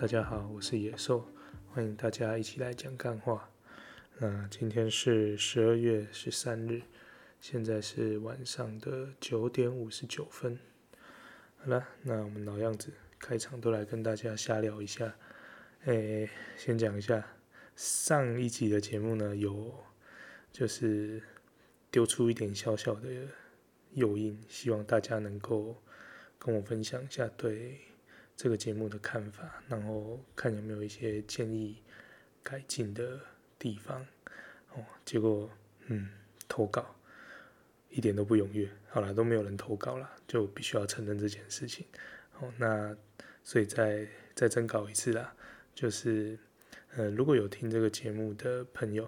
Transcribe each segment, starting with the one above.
大家好，我是野兽，欢迎大家一起来讲干话。那今天是十二月十三日，现在是晚上的九点五十九分。好了，那我们老样子，开场都来跟大家瞎聊一下。诶，先讲一下上一集的节目呢，有就是丢出一点小小的诱因，希望大家能够跟我分享一下对这个节目的看法，然后看有没有一些建议改进的地方。哦，结果嗯，投稿一点都不踊跃。好了，都没有人投稿了，就必须要承认这件事情。哦，那所以再再征稿一次啦。就是，呃，如果有听这个节目的朋友，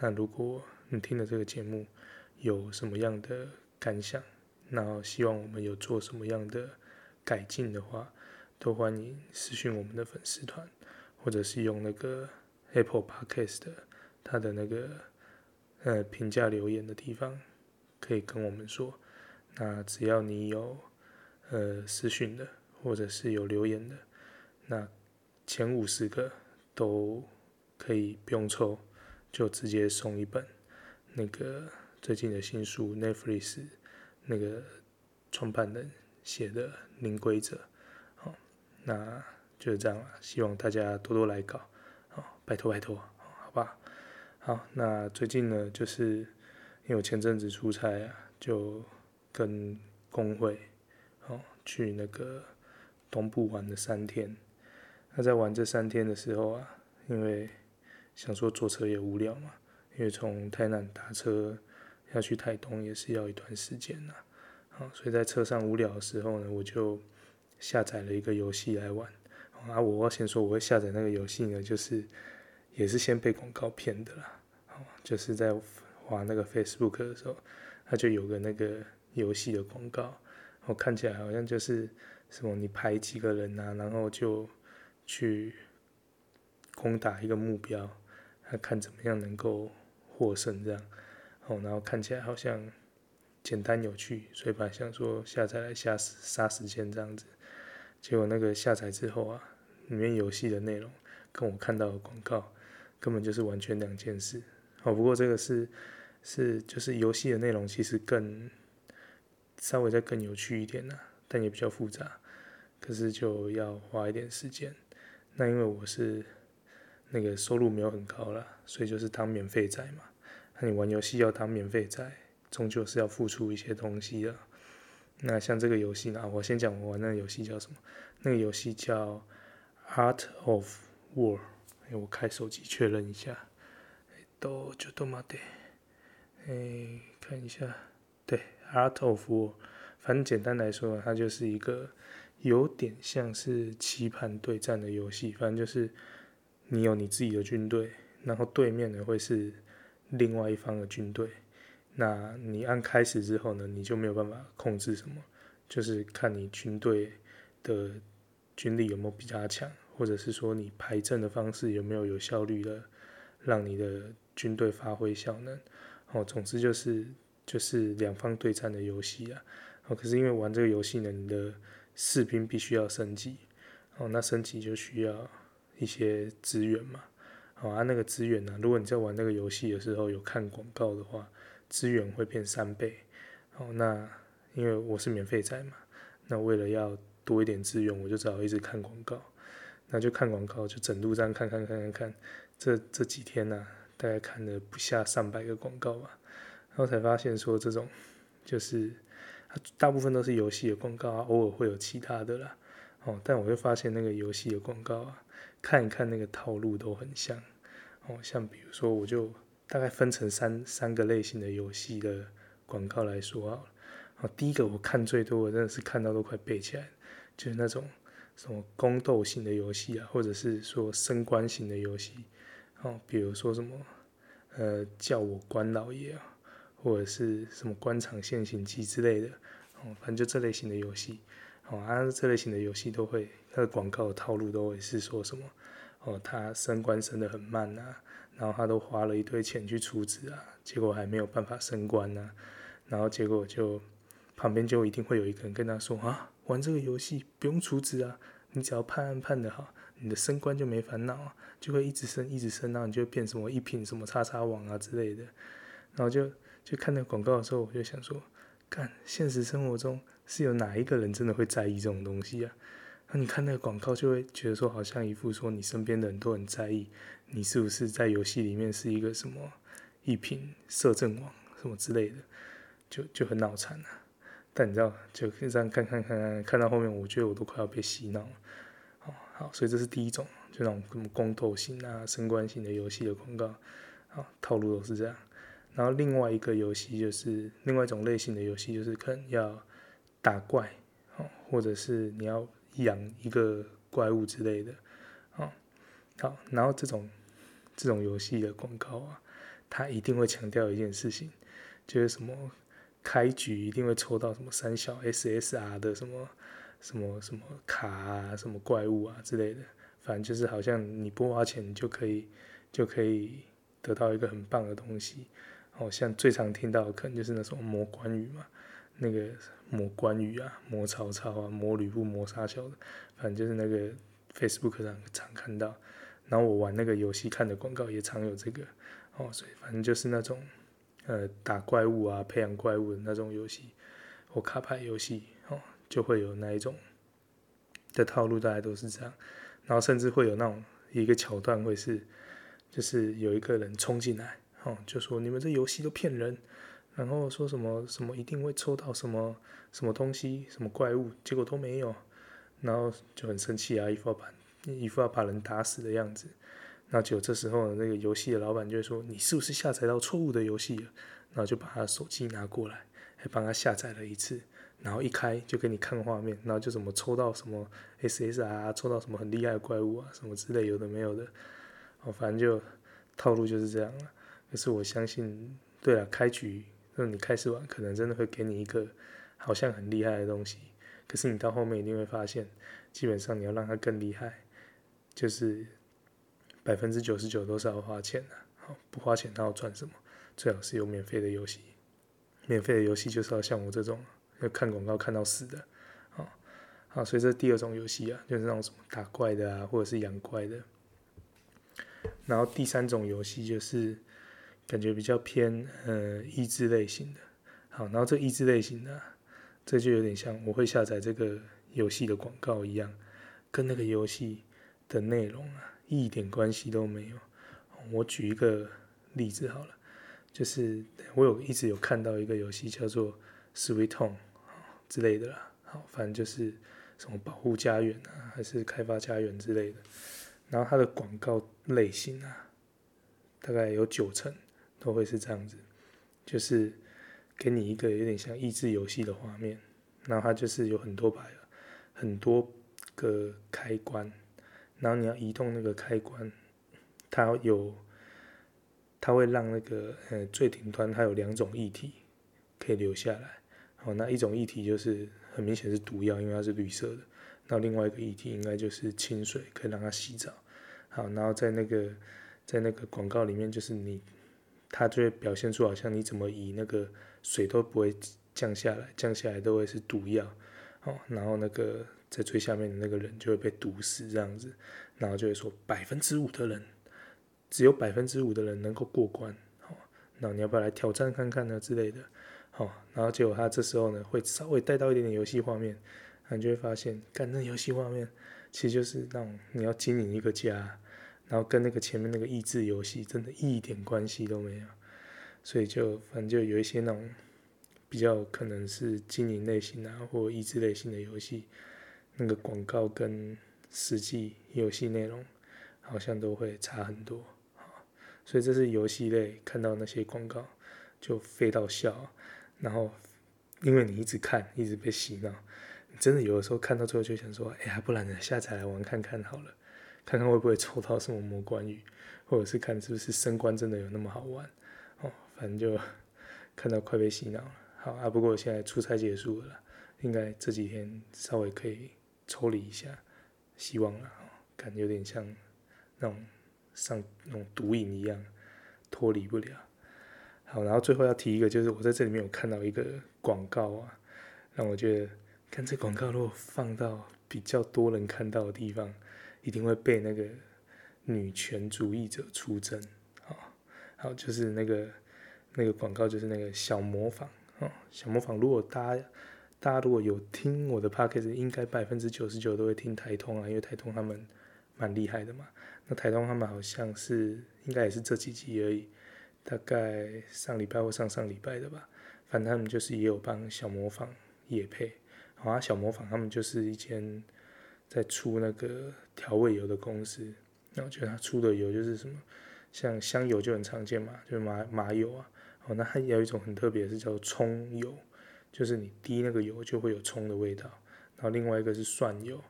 那如果你听了这个节目有什么样的感想，然后希望我们有做什么样的改进的话，都欢迎私讯我们的粉丝团，或者是用那个 Apple Podcast 的它的那个呃评价留言的地方，可以跟我们说。那只要你有呃私讯的，或者是有留言的，那。前五十个都可以不用抽，就直接送一本那个最近的新书 Netflix 那个创办人写的《零规则》。那就是这样了。希望大家多多来搞哦，拜托拜托，好吧。好，那最近呢，就是因为我前阵子出差啊，就跟工会，哦去那个东部玩了三天。那在玩这三天的时候啊，因为想说坐车也无聊嘛，因为从台南打车要去台东也是要一段时间呐，啊，所以在车上无聊的时候呢，我就下载了一个游戏来玩。啊，我要先说我会下载那个游戏呢，就是也是先被广告骗的啦，啊，就是在滑那个 Facebook 的时候，它就有个那个游戏的广告，我看起来好像就是什么你排几个人啊，然后就去攻打一个目标，啊看怎么样能够获胜这样，哦，然后看起来好像简单有趣，所以本来想说下载来杀杀时间这样子，结果那个下载之后啊，里面游戏的内容跟我看到的广告根本就是完全两件事。哦，不过这个是是就是游戏的内容其实更稍微再更有趣一点呐，但也比较复杂，可是就要花一点时间。那因为我是那个收入没有很高啦，所以就是当免费仔嘛。那你玩游戏要当免费仔，终究是要付出一些东西的。那像这个游戏呢，我先讲我玩那个游戏叫什么？那个游戏叫《Art of War》。哎，我开手机确认一下。都就都嘛的。哎，看一下，对，《Art of War》。反正简单来说，它就是一个。有点像是棋盘对战的游戏，反正就是你有你自己的军队，然后对面呢会是另外一方的军队。那你按开始之后呢，你就没有办法控制什么，就是看你军队的军力有没有比较强，或者是说你排阵的方式有没有有效率的让你的军队发挥效能。哦，总之就是就是两方对战的游戏啊。哦，可是因为玩这个游戏呢，你的士兵必须要升级，哦，那升级就需要一些资源嘛，好啊，那个资源呢，如果你在玩那个游戏的时候有看广告的话，资源会变三倍，哦，那因为我是免费仔嘛，那为了要多一点资源，我就只好一直看广告，那就看广告，就整路这样看看看看看，这这几天呢，大概看了不下上百个广告吧，然后才发现说这种就是。大部分都是游戏的广告啊，偶尔会有其他的啦。哦，但我会发现那个游戏的广告啊，看一看那个套路都很像。哦，像比如说，我就大概分成三三个类型的游戏的广告来说好了。哦，第一个我看最多，我真的是看到都快背起来，就是那种什么宫斗型的游戏啊，或者是说升官型的游戏。哦，比如说什么，呃，叫我关老爷啊。或者是什么官场现形记之类的，哦，反正就这类型的游戏，哦，啊，这类型的游戏都会，它的广告的套路都会是说什么，哦，他升官升得很慢啊，然后他都花了一堆钱去储值啊，结果还没有办法升官啊，然后结果就旁边就一定会有一个人跟他说啊，玩这个游戏不用储值啊，你只要判案判得好，你的升官就没烦恼啊，就会一直升一直升，然后你就变什么一品什么叉叉王啊之类的。然后就就看那广告的时候，我就想说，看现实生活中是有哪一个人真的会在意这种东西啊？那你看那个广告，就会觉得说，好像一副说你身边的人都很在意，你是不是在游戏里面是一个什么一品摄政王什么之类的，就就很脑残啊。但你知道，就这样看看看看，看到后面，我觉得我都快要被洗脑了。好，好，所以这是第一种，就那种什么宫斗型啊、升官型的游戏的广告，好，套路都是这样。然后另外一个游戏就是另外一种类型的游戏，就是可能要打怪，哦，或者是你要。养一个怪物之类的，啊，好，然后这种这种游戏的广告啊，它一定会强调一件事情，就是什么开局一定会抽到什么三小 SSR 的什么什么什么卡啊，什么怪物啊之类的，反正就是好像你不花钱就可以就可以得到一个很棒的东西，好像最常听到可能就是那种魔关羽嘛。那个魔关羽啊，魔曹操啊，魔吕布，魔杀小的，反正就是那个 Facebook 上常看到。然后我玩那个游戏看的广告也常有这个哦，所以反正就是那种呃打怪物啊，培养怪物的那种游戏或卡牌游戏哦，就会有那一种的套路，大概都是这样。然后甚至会有那种一个桥段会是，就是有一个人冲进来哦，就说你们这游戏都骗人。然后说什么什么一定会抽到什么什么东西什么怪物，结果都没有，然后就很生气啊，一副要把一副要把人打死的样子。那就这时候那个游戏的老板就会说：“你是不是下载到错误的游戏了？”然后就把他手机拿过来，还帮他下载了一次，然后一开就给你看画面，然后就怎么抽到什么 SSR，抽到什么很厉害的怪物啊，什么之类有的没有的，哦，反正就套路就是这样了。可是我相信，对了，开局。那你开始玩，可能真的会给你一个好像很厉害的东西，可是你到后面一定会发现，基本上你要让它更厉害，就是百分之九十九都是要花钱的。好，不花钱它要赚什么？最好是有免费的游戏，免费的游戏就是要像我这种要看广告看到死的。好，好，所以这第二种游戏啊，就是那种什么打怪的啊，或者是养怪的。然后第三种游戏就是。感觉比较偏呃益智类型的，好，然后这益智类型的，这就有点像我会下载这个游戏的广告一样，跟那个游戏的内容啊一点关系都没有。我举一个例子好了，就是我有一直有看到一个游戏叫做 Sweet Home 之类的啦，好，反正就是什么保护家园啊，还是开发家园之类的，然后它的广告类型啊，大概有九成。都会是这样子，就是给你一个有点像益智游戏的画面，然后它就是有很多把很多个开关，然后你要移动那个开关，它有，它会让那个呃最顶端它有两种液体可以留下来，好，那一种液体就是很明显是毒药，因为它是绿色的，那另外一个液体应该就是清水，可以让它洗澡，好，然后在那个在那个广告里面就是你。它就会表现出好像你怎么以那个水都不会降下来，降下来都会是毒药，哦，然后那个在最下面的那个人就会被毒死这样子，然后就会说百分之五的人，只有百分之五的人能够过关，哦，那你要不要来挑战看看呢之类的，哦，然后结果他这时候呢会稍微带到一点点游戏画面，你就会发现，干那游戏画面其实就是那种你要经营一个家。然后跟那个前面那个益智游戏真的一点关系都没有，所以就反正就有一些那种比较可能是经营类型啊或益智类型的游戏，那个广告跟实际游戏内容好像都会差很多，所以这是游戏类看到那些广告就废到笑，然后因为你一直看一直被洗脑，真的有的时候看到最后就想说，哎呀，不然呢下载来玩看看好了。看看会不会抽到什么魔关羽，或者是看是不是升官真的有那么好玩。反正就看到快被洗脑了。好啊，不过现在出差结束了，应该这几天稍微可以抽离一下，希望了。感觉有点像那种上那种毒瘾一样，脱离不了。好，然后最后要提一个，就是我在这里面有看到一个广告啊，让我觉得看这广告如果放到比较多人看到的地方，一定会被那个女权主义者出征。好，好，就是那个那个广告，就是那个小模仿。哦，小模仿，如果大家大家如果有听我的 podcast，应该百分之九十九都会听台通啊，因为台通他们蛮厉害的嘛。那台通他们好像是应该也是这几集而已，大概上礼拜或上上礼拜的吧。反正他们就是也有帮小模仿也配。好啊，小模仿他们就是一间在出那个调味油的公司，然后我觉得他出的油就是什么，像香油就很常见嘛，就麻麻油啊。哦，那它有一种很特别的是叫葱油，就是你滴那个油就会有葱的味道。然后另外一个是蒜油，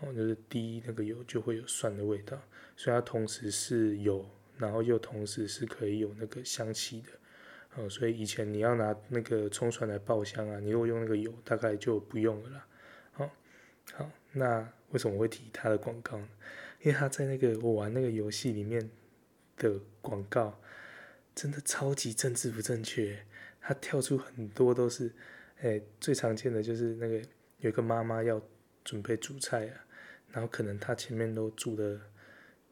哦，就是滴那个油就会有蒜的味道。所以它同时是油，然后又同时是可以有那个香气的。哦，所以以前你要拿那个葱蒜来爆香啊，你如果用那个油，大概就不用了啦。好，好，那为什么会提它的广告呢？因为它在那个我玩那个游戏里面的广告，真的超级政治不正确。他跳出很多都是，哎、最常见的就是那个有一个妈妈要准备煮菜啊，然后可能她前面都煮的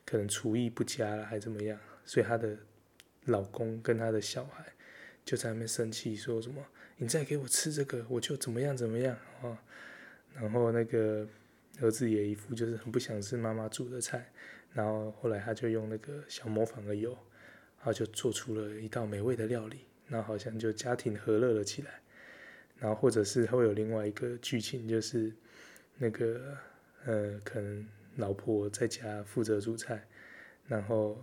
可能厨艺不佳了，还怎么样，所以她的老公跟她的小孩。就在那边生气，说什么你再给我吃这个，我就怎么样怎么样啊！然后那个儿子也一副就是很不想吃妈妈煮的菜，然后后来他就用那个小模仿的油，然后就做出了一道美味的料理，然后好像就家庭和乐了起来。然后或者是会有另外一个剧情，就是那个呃，可能老婆在家负责煮菜，然后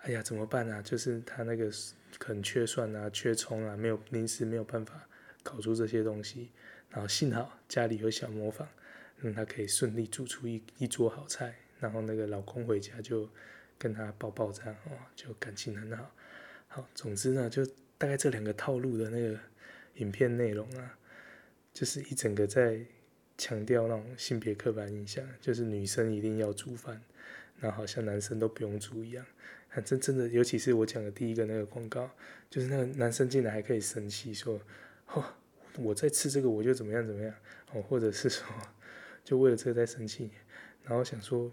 哎呀怎么办啊？就是他那个。可能缺蒜啊，缺葱啊，没有临时没有办法搞出这些东西，然后幸好家里有小磨坊，让他可以顺利煮出一一桌好菜。然后那个老公回家就跟他抱抱这样，哦，就感情很好。好，总之呢，就大概这两个套路的那个影片内容啊，就是一整个在强调那种性别刻板印象，就是女生一定要煮饭，然后好像男生都不用煮一样。反正真的，尤其是我讲的第一个那个广告，就是那个男生进来还可以生气说：“哦，我在吃这个我就怎么样怎么样哦，或者是说就为了这个在生气。”然后想说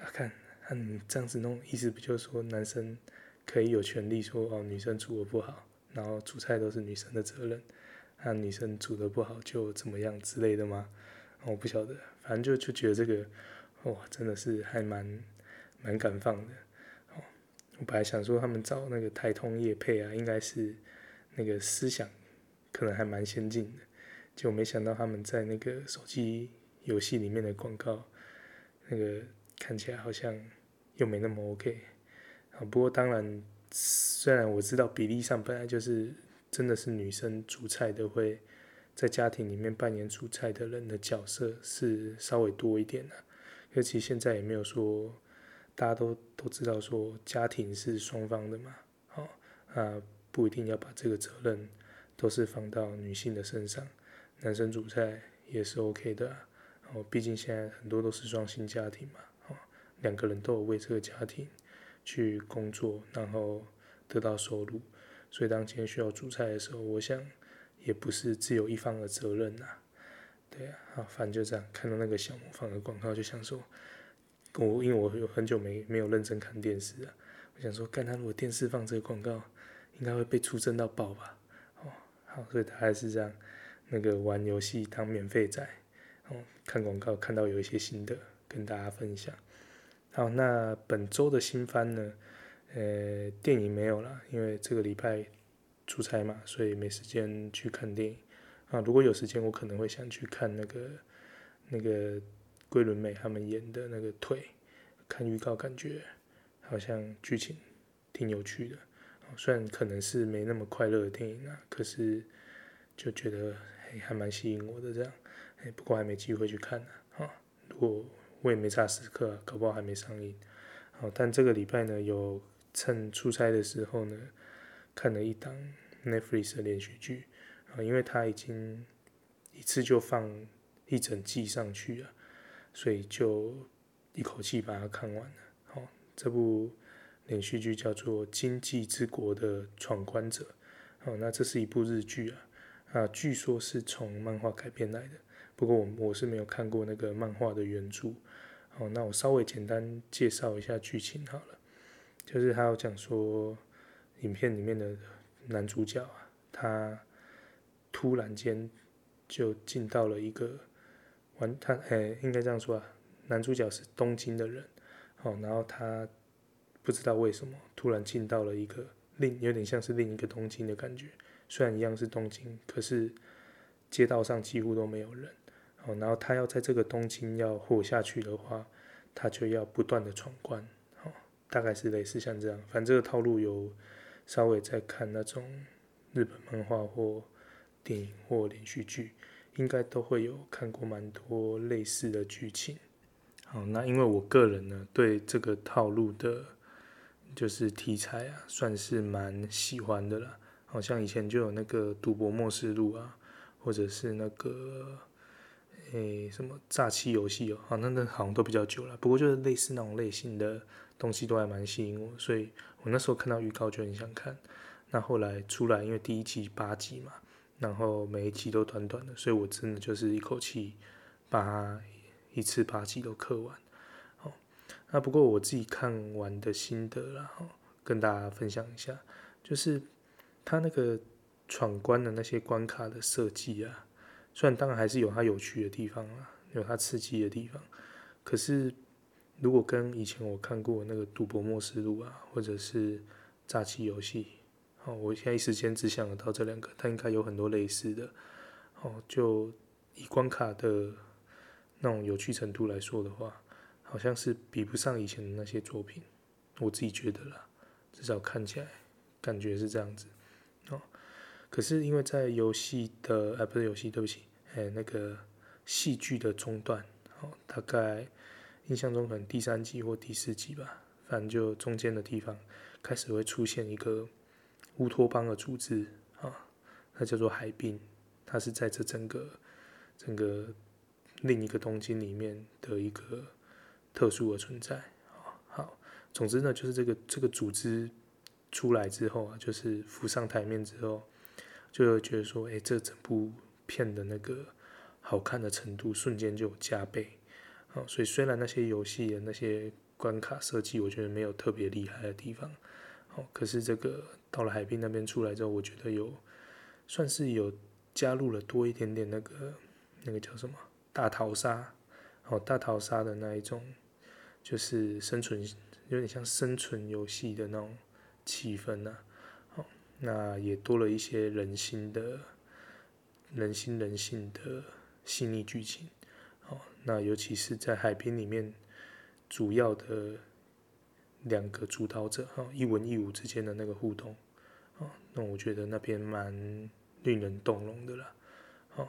啊，看，看你这样子弄，意思不就是说男生可以有权利说哦，女生煮的不好，然后煮菜都是女生的责任，那女生煮的不好就怎么样之类的吗？我不晓得，反正就就觉得这个哇，真的是还蛮蛮敢放的。哦我本来想说他们找那个太通业配啊，应该是那个思想可能还蛮先进的，结果没想到他们在那个手机游戏里面的广告，那个看起来好像又没那么 OK。啊，不过当然，虽然我知道比例上本来就是真的是女生煮菜都会在家庭里面扮演煮菜的人的角色是稍微多一点的，尤其现在也没有说。大家都都知道说家庭是双方的嘛，好，啊不一定要把这个责任都是放到女性的身上，男生煮菜也是 OK 的，哦，毕竟现在很多都是双薪家庭嘛，两个人都有为这个家庭去工作，然后得到收入，所以当今天需要煮菜的时候，我想也不是只有一方的责任呐，对啊，好，反正就这样，看到那个小魔方的广告就想说。我因为我有很久没没有认真看电视了，我想说，看他如果电视放这个广告，应该会被出征到爆吧？哦，好，所以他还是这样，那个玩游戏当免费仔，哦，看广告看到有一些心得跟大家分享。好，那本周的新番呢？呃，电影没有了，因为这个礼拜出差嘛，所以没时间去看电影。啊，如果有时间，我可能会想去看那个那个。桂纶镁他们演的那个腿，看预告感觉好像剧情挺有趣的，虽然可能是没那么快乐的电影啊，可是就觉得还还蛮吸引我的这样，哎，不过还没机会去看呢，啊，如果我也没差时刻，搞不好还没上映，好，但这个礼拜呢，有趁出差的时候呢，看了一档 Netflix 的连续剧，啊，因为它已经一次就放一整季上去了。所以就一口气把它看完了。好，这部连续剧叫做《经济之国的闯关者》。好，那这是一部日剧啊，啊，据说是从漫画改编来的。不过我我是没有看过那个漫画的原著。好，那我稍微简单介绍一下剧情好了。就是他有讲说，影片里面的男主角啊，他突然间就进到了一个玩他哎、应该这样说啊，男主角是东京的人，好，然后他不知道为什么突然进到了一个另有点像是另一个东京的感觉，虽然一样是东京，可是街道上几乎都没有人。哦，然后他要在这个东京要活下去的话，他就要不断的闯关，哦，大概是类似像这样。反正这个套路有稍微在看那种日本漫画或电影或连续剧，应该都会有看过蛮多类似的剧情。好，那因为我个人呢，对这个套路的，就是题材啊，算是蛮喜欢的啦。好像以前就有那个《赌博默示录》啊，或者是那个。诶、什么诈欺游戏哦？好，那那好像都比较久了。不过就是类似那种类型的东西都还蛮吸引我，所以我那时候看到预告就很想看。那后来出来，因为第一季八集嘛，然后每一集都短短的，所以我真的就是一口气把一次八集都磕完。好，那不过我自己看完的心得啦，跟大家分享一下，就是他那个闯关的那些关卡的设计啊。虽然当然还是有它有趣的地方啊，有它刺激的地方，可是如果跟以前我看过那个《赌博默示录》啊，或者是诈欺游戏，哦，我现在一时间只想得到这两个，它应该有很多类似的，哦，就以关卡的那种有趣程度来说的话，好像是比不上以前的那些作品，我自己觉得啦，至少看起来感觉是这样子。可是因为在游戏的，哎，不是游戏，对不起，哎，那个戏剧的中段，哦，大概印象中可能第三集或第四集吧，反正就中间的地方开始会出现一个乌托邦的组织啊，它叫做海滨，它是在这整个整个另一个东京里面的一个特殊的存在啊。好，总之呢，就是这个这个组织出来之后啊，就是浮上台面之后。就会觉得说，哎、欸，这整部片的那个好看的程度瞬间就有加倍，啊，所以虽然那些游戏的那些关卡设计，我觉得没有特别厉害的地方，哦，可是这个到了海滨那边出来之后，我觉得有算是有加入了多一点点那个那个叫什么大逃杀，哦，大逃杀的那一种，就是生存有点像生存游戏的那种气氛呐、啊。那也多了一些人心的、人心人性的细腻剧情，哦，那尤其是在海边里面，主要的两个主导者哈，一文一武之间的那个互动，哦，那我觉得那边蛮令人动容的啦，哦，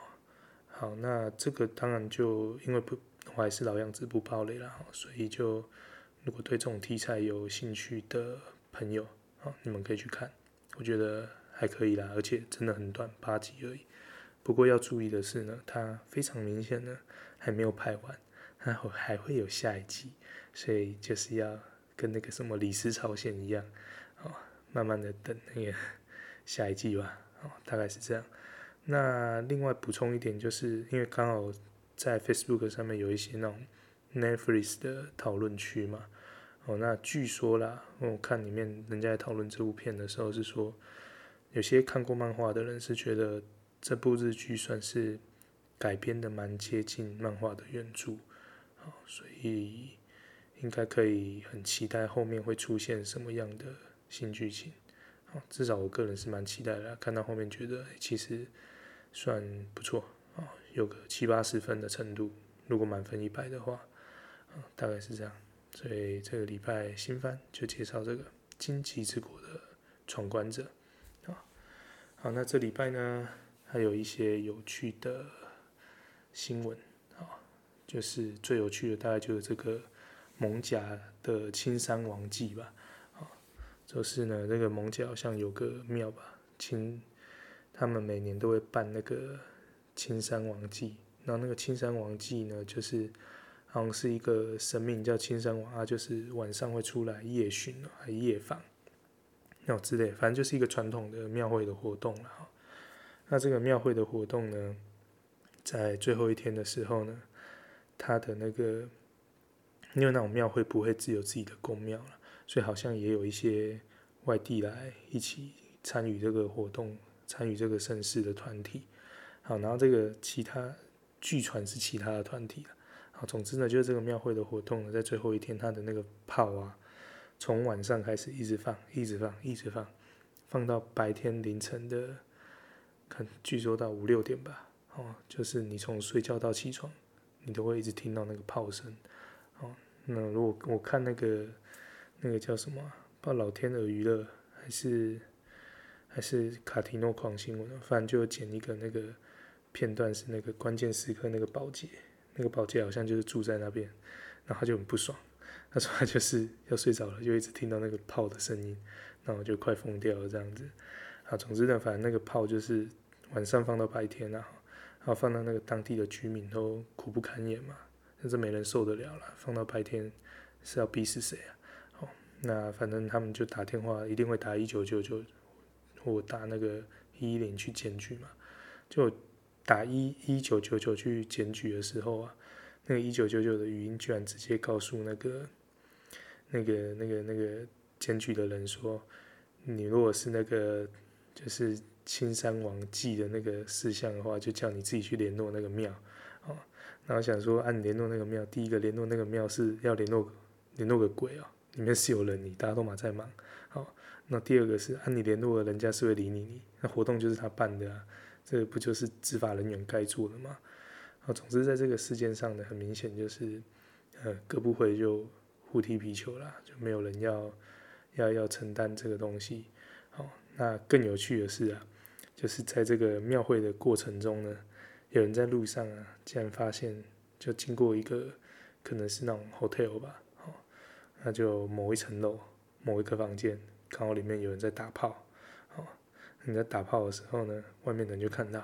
好，那这个当然就因为不，我还是老样子不爆雷啦，所以就如果对这种题材有兴趣的朋友，哦，你们可以去看。我觉得还可以啦，而且真的很短，八集而已。不过要注意的是呢，它非常明显呢还没有拍完，它还会有下一季，所以就是要跟那个什么《李斯朝鲜》一样，哦，慢慢的等那个 下一季吧，哦，大概是这样。那另外补充一点，就是因为刚好在 Facebook 上面有一些那种 Netflix 的讨论区嘛。哦，那据说啦，我看里面人家在讨论这部片的时候是说，有些看过漫画的人是觉得这部日剧算是改编的蛮接近漫画的原著，哦，所以应该可以很期待后面会出现什么样的新剧情，至少我个人是蛮期待的，看到后面觉得其实算不错，哦，有个七八十分的程度，如果满分一百的话，哦，大概是这样。所以这个礼拜新番就介绍这个《荆棘之国的闯关者》啊，好，那这礼拜呢还有一些有趣的新闻。啊，就是最有趣的大概就是这个蒙甲的青山王祭吧，啊，就是呢那个蒙甲好像有个庙吧，青，他们每年都会办那个青山王祭，那那个青山王祭呢就是。好像是一个神明叫青山王啊，就是晚上会出来夜巡还夜访，那之类，反正就是一个传统的庙会的活动了。那这个庙会的活动呢，在最后一天的时候呢，他的那个，因为那种庙会不会只有自己的宫庙了，所以好像也有一些外地来一起参与这个活动、参与这个盛事的团体。好，然后这个其他据传是其他的团体了。总之呢，就是这个庙会的活动呢，在最后一天，他的那个炮啊，从晚上开始一直放，一直放，一直放，放到白天凌晨的，看，据说到五六点吧。哦，就是你从睡觉到起床，你都会一直听到那个炮声。哦，那如果我看那个那个叫什么，不知道老天鹅娱乐还是还是卡提诺狂新闻，反正就剪一个那个片段，是那个关键时刻那个保洁。那个保洁好像就是住在那边，然后他就很不爽。他说他就是要睡着了，就一直听到那个炮的声音，然后就快疯掉了这样子。啊，总之呢，反正那个炮就是晚上放到白天啊，然后放到那个当地的居民都苦不堪言嘛，但是没人受得了了。放到白天是要逼死谁啊？哦，那反正他们就打电话，一定会打一九九九或打那个一一零去检举嘛，就。打一一九九九去检举的时候啊，那个一九九九的语音居然直接告诉那个那个那个那个检举的人说，你如果是那个就是青山王祭的那个事项的话，就叫你自己去联络那个庙哦。然后想说，按、啊、联络那个庙，第一个联络那个庙是要联络联络个鬼哦，里面是有人，你大家都马在忙。好、哦，那第二个是按、啊、你联络了，人家是会理你，你那活动就是他办的啊。这不就是执法人员该做的吗？啊，总之在这个事件上呢，很明显就是，呃，各部会就互踢皮球啦，就没有人要要要承担这个东西。好，那更有趣的是啊，就是在这个庙会的过程中呢，有人在路上啊，竟然发现，就经过一个可能是那种 hotel 吧，哦，那就某一层楼某一个房间，刚好里面有人在打炮。你在打炮的时候呢，外面人就看到，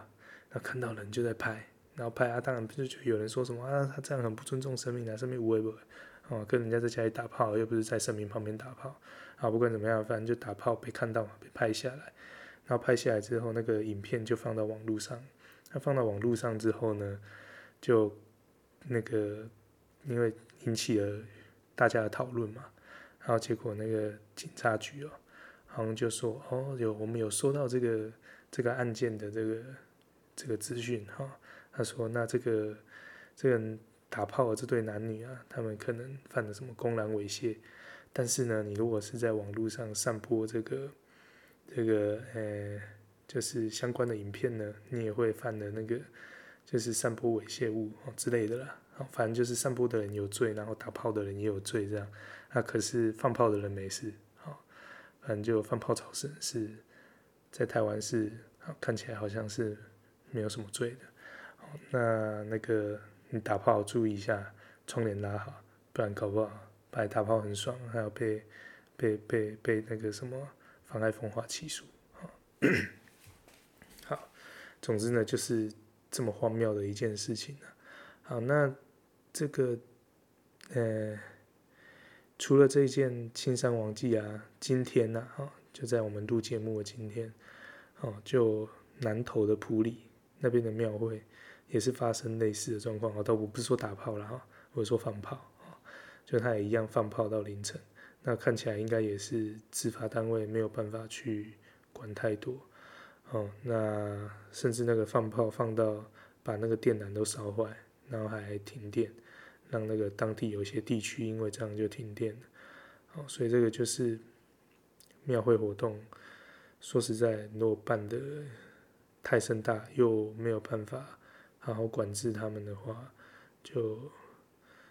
那看到人就在拍，然后拍啊，当然不是就有人说什么啊，他这样很不尊重生命啊，生命无畏不，哦，跟人家在家里打炮，又不是在生命旁边打炮，啊，不管怎么样，反正就打炮被看到嘛，被拍下来，然后拍下来之后，那个影片就放到网络上，那放到网络上之后呢，就那个因为引起了大家的讨论嘛，然后结果那个警察局哦。好像就说哦，有我们有收到这个这个案件的这个这个资讯哈。他说那这个这个打炮的这对男女啊，他们可能犯了什么公然猥亵。但是呢，你如果是在网络上散播这个这个呃，就是相关的影片呢，你也会犯的那个就是散播猥亵物哦之类的啦。反正就是散播的人有罪，然后打炮的人也有罪这样。那可是放炮的人没事。反正就放炮吵声是在台湾是看起来好像是没有什么罪的。那那个你打炮注意一下，窗帘拉好，不然搞不好白打炮很爽，还要被被被被那个什么妨碍风化起诉。好，总之呢就是这么荒谬的一件事情。好，那这个呃。除了这一件青山王祭啊，今天呐，哈，就在我们录节目的今天，哦，就南投的埔里那边的庙会也是发生类似的状况，哦，倒我不是说打炮了哈，我是说放炮，哦，就他也一样放炮到凌晨，那看起来应该也是执法单位没有办法去管太多，哦，那甚至那个放炮放到把那个电缆都烧坏，然后还停电。让那个当地有一些地区因为这样就停电了，好，所以这个就是庙会活动。说实在，如果办的太盛大，又没有办法好好管制他们的话，就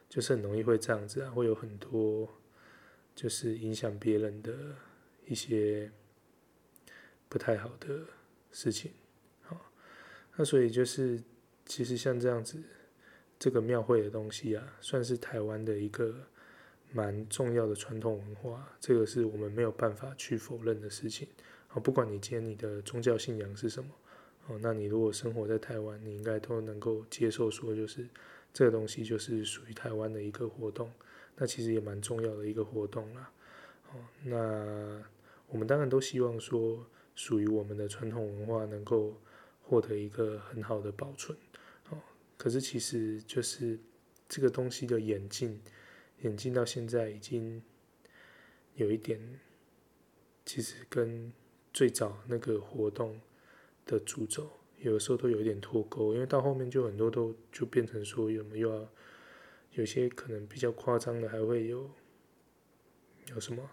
就是很容易会这样子啊，会有很多就是影响别人的一些不太好的事情。好，那所以就是其实像这样子。这个庙会的东西啊，算是台湾的一个蛮重要的传统文化，这个是我们没有办法去否认的事情。啊，不管你今天你的宗教信仰是什么，哦，那你如果生活在台湾，你应该都能够接受说，就是这个东西就是属于台湾的一个活动，那其实也蛮重要的一个活动啦。哦，那我们当然都希望说，属于我们的传统文化能够获得一个很好的保存。可是其实就是这个东西的演进，演进到现在已经有一点，其实跟最早那个活动的主轴，有的时候都有一点脱钩，因为到后面就很多都就变成说有没有要有些可能比较夸张的，还会有有什么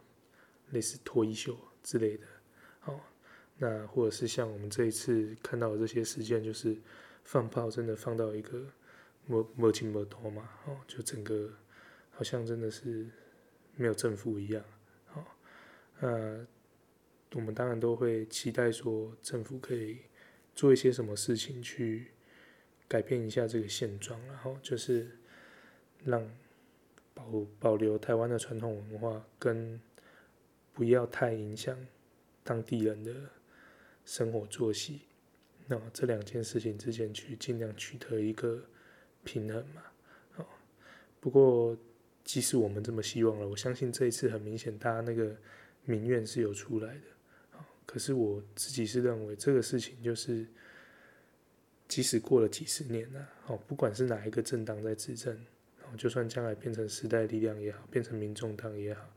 类似脱衣秀之类的，哦，那或者是像我们这一次看到的这些事件，就是。放炮真的放到一个没没轻没多嘛，哦，就整个好像真的是没有政府一样，哦，那我们当然都会期待说政府可以做一些什么事情去改变一下这个现状，然后就是让保保留台湾的传统文化，跟不要太影响当地人的生活作息。那这两件事情之间去尽量取得一个平衡嘛，哦，不过即使我们这么希望了，我相信这一次很明显，大家那个民怨是有出来的，可是我自己是认为这个事情就是，即使过了几十年了，哦，不管是哪一个政党在执政，哦，就算将来变成时代力量也好，变成民众党也好，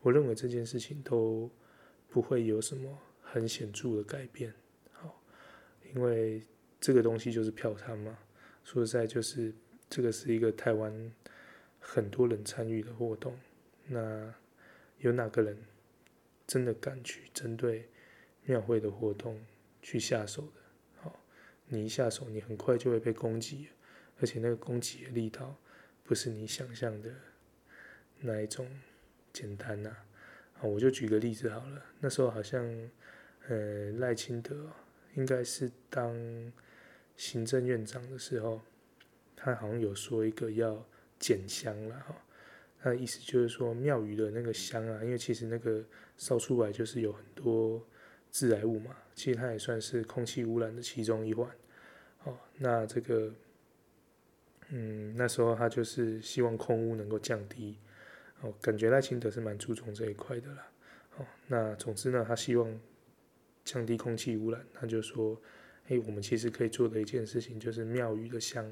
我认为这件事情都不会有什么很显著的改变。因为这个东西就是票仓嘛，说实在就是这个是一个台湾很多人参与的活动，那有哪个人真的敢去针对庙会的活动去下手的？好，你一下手，你很快就会被攻击，而且那个攻击的力道不是你想象的那一种简单呐。啊，我就举个例子好了，那时候好像呃赖清德。应该是当行政院长的时候，他好像有说一个要减香了哈。他的意思就是说庙宇的那个香啊，因为其实那个烧出来就是有很多致癌物嘛，其实它也算是空气污染的其中一环。哦，那这个，嗯，那时候他就是希望空污能够降低。哦，感觉赖清德是蛮注重这一块的啦。哦，那总之呢，他希望。降低空气污染，他就说：“哎，我们其实可以做的一件事情，就是庙宇的香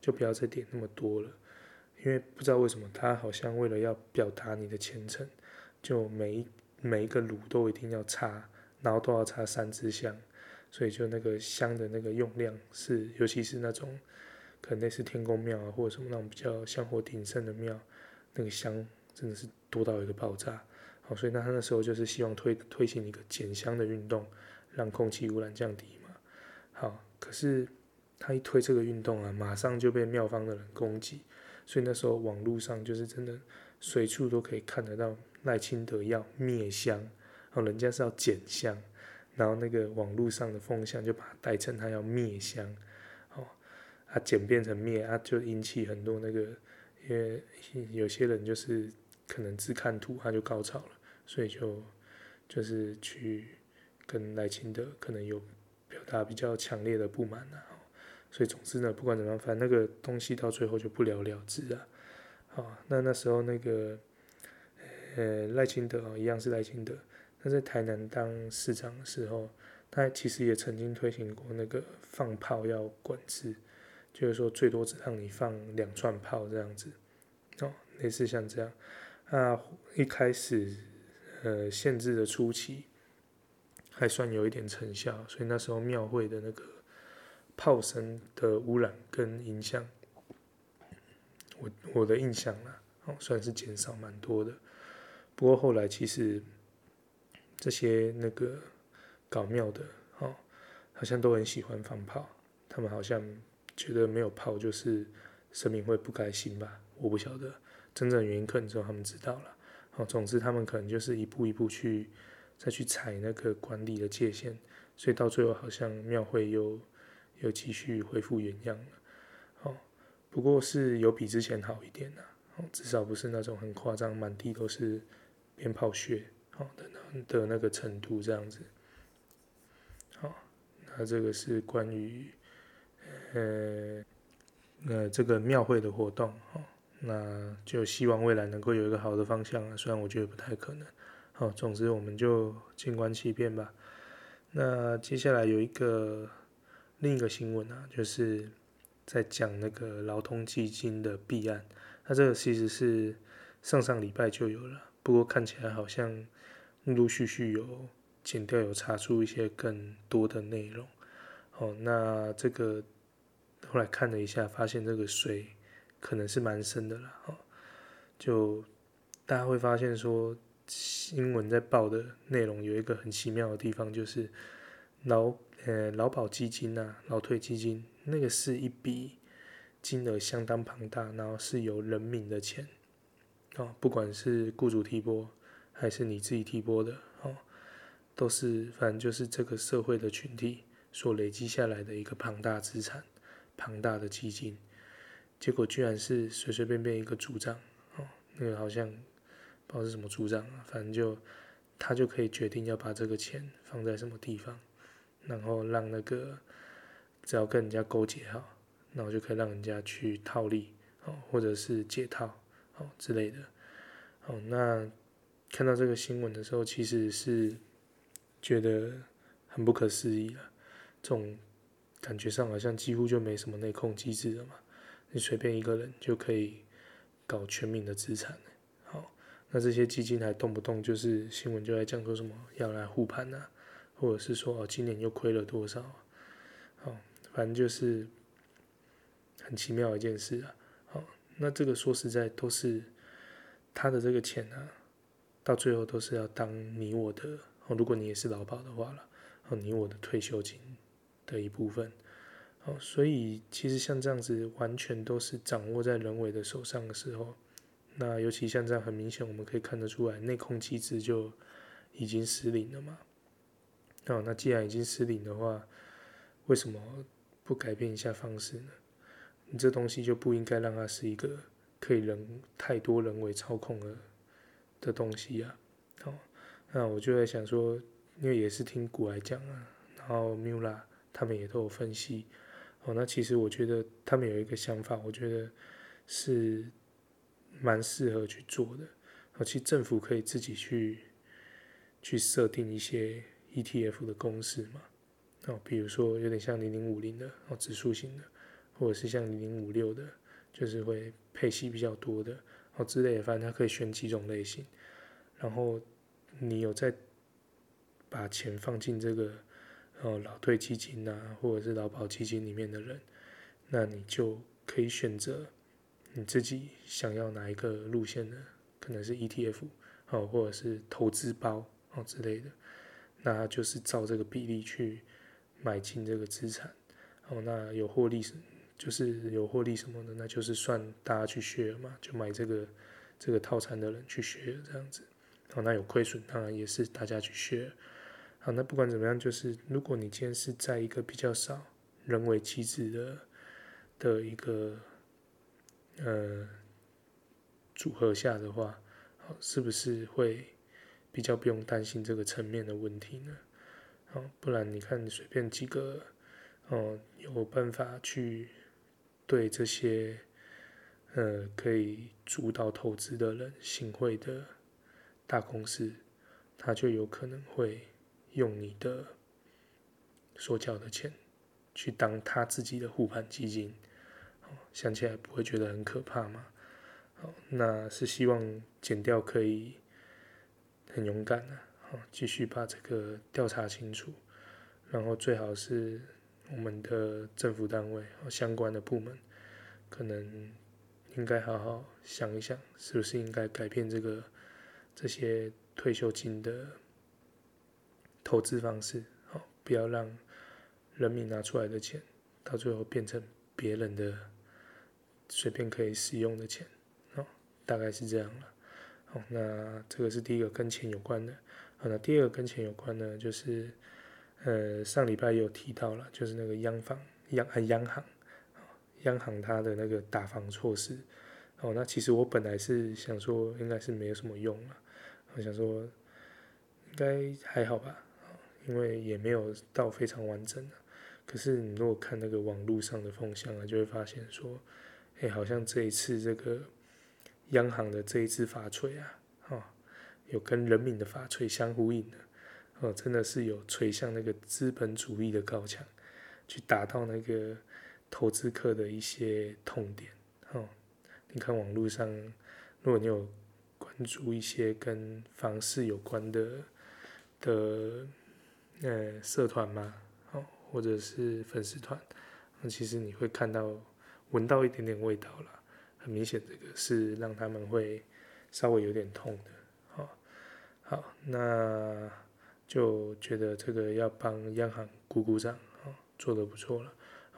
就不要再点那么多了，因为不知道为什么，他好像为了要表达你的虔诚，就每一每一个炉都一定要插，然后都要插三支香，所以就那个香的那个用量是，尤其是那种可能类似天公庙啊，或者什么那种比较香火鼎盛的庙，那个香真的是多到一个爆炸。”好，所以那他那时候就是希望推推行一个减香的运动，让空气污染降低嘛。好，可是他一推这个运动啊，马上就被庙方的人攻击，所以那时候网络上就是真的随处都可以看得到赖清德要灭香，然后人家是要减香，然后那个网络上的风向就把它带成他要灭香，哦，他减变成灭，他就引起很多那个，因为有些人就是可能只看图他就高潮了。所以就就是去跟赖清德可能有表达比较强烈的不满啊，所以总之呢，不管怎么样，反正那个东西到最后就不了了之啊。好，那那时候那个呃赖清德啊，一样是赖清德，他在台南当市长的时候，他其实也曾经推行过那个放炮要管制，就是说最多只让你放两串炮这样子，哦，类似像这样，啊，一开始。呃，限制的初期还算有一点成效，所以那时候庙会的那个炮声的污染跟影响，我我的印象啦，哦，算是减少蛮多的。不过后来其实这些那个搞庙的哦，好像都很喜欢放炮，他们好像觉得没有炮就是神明会不开心吧？我不晓得真正原因，可能只有他们知道了。哦，总之他们可能就是一步一步去再去踩那个管理的界限，所以到最后好像庙会又又继续恢复原样了。哦，不过是有比之前好一点的，哦，至少不是那种很夸张，满地都是鞭炮屑，哦的那的那个程度这样子。好，那这个是关于呃呃这个庙会的活动，哦。那就希望未来能够有一个好的方向啊，虽然我觉得不太可能。好，总之我们就静观其变吧。那接下来有一个另一个新闻啊，就是在讲那个劳动基金的弊案。那这个其实是上上礼拜就有了，不过看起来好像陆陆续续有检调有查出一些更多的内容。哦，那这个后来看了一下，发现这个水可能是蛮深的啦。哦，就大家会发现说，新闻在报的内容有一个很奇妙的地方，就是劳呃劳保基金啊、劳退基金，那个是一笔金额相当庞大，然后是由人民的钱，哦，不管是雇主提拨还是你自己提拨的，哦，都是反正就是这个社会的群体。所累积下来的一个庞大资产、庞大的基金，结果居然是随随便便一个组长，哦，那个好像不知道是什么组长啊，反正就他就可以决定要把这个钱放在什么地方，然后让那个只要跟人家勾结好，然后就可以让人家去套利，哦，或者是解套，哦之类的，哦，那看到这个新闻的时候，其实是觉得很不可思议了。这种感觉上好像几乎就没什么内控机制了嘛，你随便一个人就可以搞全民的资产。好，那这些基金还动不动就是新闻就在讲说什么要来护盘啊，或者是说哦今年又亏了多少，好，反正就是很奇妙一件事啊。好，那这个说实在都是他的这个钱啊，到最后都是要当你我的哦，如果你也是劳保的话了，哦你我的退休金。的一部分，哦，所以其实像这样子，完全都是掌握在人为的手上的时候，那尤其像这样，很明显我们可以看得出来，内控机制就已经失灵了嘛。哦，那既然已经失灵的话，为什么不改变一下方式呢？你这东西就不应该让它是一个可以人太多人为操控的的东西啊。哦，那我就在想说，因为也是听古来讲啊，然后缪拉。他们也都有分析，哦，那其实我觉得他们有一个想法，我觉得是蛮适合去做的。哦，其实政府可以自己去去设定一些 ETF 的公式嘛，哦，比如说有点像零零五零的哦，指数型的，或者是像零零五六的，就是会配息比较多的哦之类的，反正它可以选几种类型，然后你有在把钱放进这个。哦，老退基金呐、啊，或者是劳保基金里面的人，那你就可以选择你自己想要哪一个路线的，可能是 ETF 哦，或者是投资包哦之类的，那就是照这个比例去买进这个资产哦，那有获利就是有获利什么的，那就是算大家去学嘛，就买这个这个套餐的人去学这样子，哦，那有亏损当然也是大家去学。那不管怎么样，就是如果你今天是在一个比较少人为机制的的一个呃组合下的话，好，是不是会比较不用担心这个层面的问题呢？好，不然你看随便几个哦，有办法去对这些呃可以主导投资的人行贿的大公司，他就有可能会。用你的所缴的钱去当他自己的护盘基金，想起来不会觉得很可怕吗？好，那是希望减掉可以很勇敢的，好，继续把这个调查清楚，然后最好是我们的政府单位和相关的部门，可能应该好好想一想，是不是应该改变这个这些退休金的。投资方式，好，不要让人民拿出来的钱，到最后变成别人的随便可以使用的钱，哦，大概是这样了。好，那这个是第一个跟钱有关的。好，那第二个跟钱有关呢，就是呃上礼拜有提到了，就是那个央房央啊央行，央行它的那个打房措施。哦，那其实我本来是想说应该是没有什么用了，我想说应该还好吧。因为也没有到非常完整的，可是你如果看那个网络上的风向啊，就会发现说，哎，好像这一次这个央行的这一支法锤啊，哦，有跟人民的法锤相呼应的，哦，真的是有锤向那个资本主义的高墙，去打到那个投资客的一些痛点。哦，你看网络上，如果你有关注一些跟房市有关的的呃社团嘛，哦，或者是粉丝团，那其实你会看到闻到一点点味道了，很明显这个是让他们会稍微有点痛的。好，好，那就觉得这个要帮央行鼓鼓掌，哦，做得不错了。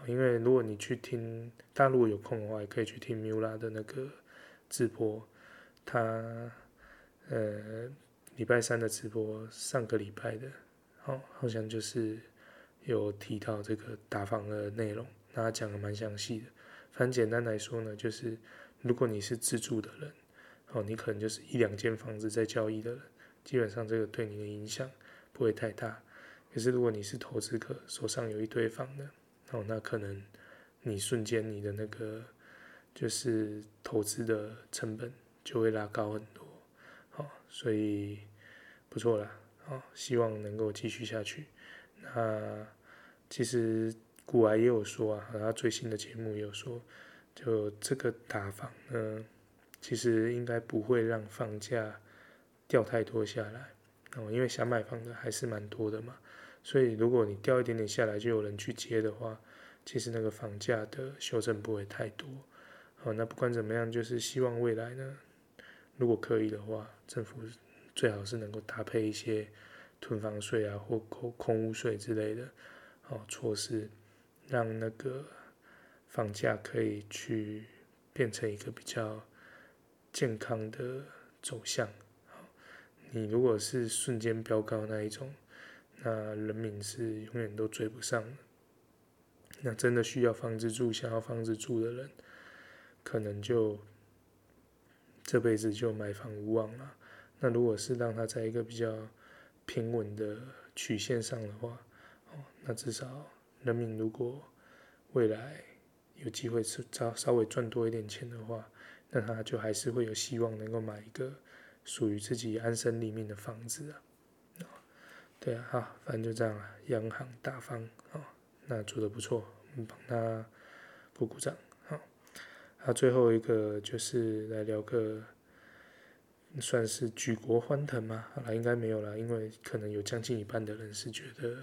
因为如果你去听，大家如果有空的话，也可以去听 Mula 的那个直播。他呃礼拜三的直播，上个礼拜的，哦，好像就是有提到这个打房的内容，那他讲的蛮详细的。反正简单来说呢，就是如果你是自住的人，哦，你可能就是一两间房子在交易的人，基本上这个对你的影响不会太大。可是如果你是投资客，手上有一堆房的，哦，那可能你瞬间你的那个就是投资的成本就会拉高很多，好，所以不错啦，哦，希望能够继续下去。那其实股癌也有说啊，他最新的节目也有说，就这个打房呢，其实应该不会让房价掉太多下来，哦，因为想买房的还是蛮多的嘛。所以，如果你掉一点点下来，就有人去接的话，其实那个房价的修正不会太多。好，那不管怎么样，就是希望未来呢，如果可以的话，政府最好是能够搭配一些囤房税啊或空空屋税之类的，哦措施，让那个房价可以去变成一个比较健康的走向。好，你如果是瞬间飙高那一种。那人民是永远都追不上的。那真的需要房子住、想要房子住的人，可能就这辈子就买房无望了。那如果是让他在一个比较平稳的曲线上的话，哦，那至少人民如果未来有机会是稍稍微赚多一点钱的话，那他就还是会有希望能够买一个属于自己安身立命的房子啊。对啊，好，反正就这样了。央行大方，哦，那做的不错，我们帮他鼓鼓掌，好。那，最后一个就是来聊个，算是举国欢腾吗？好了，应该没有了，因为可能有将近一半的人是觉得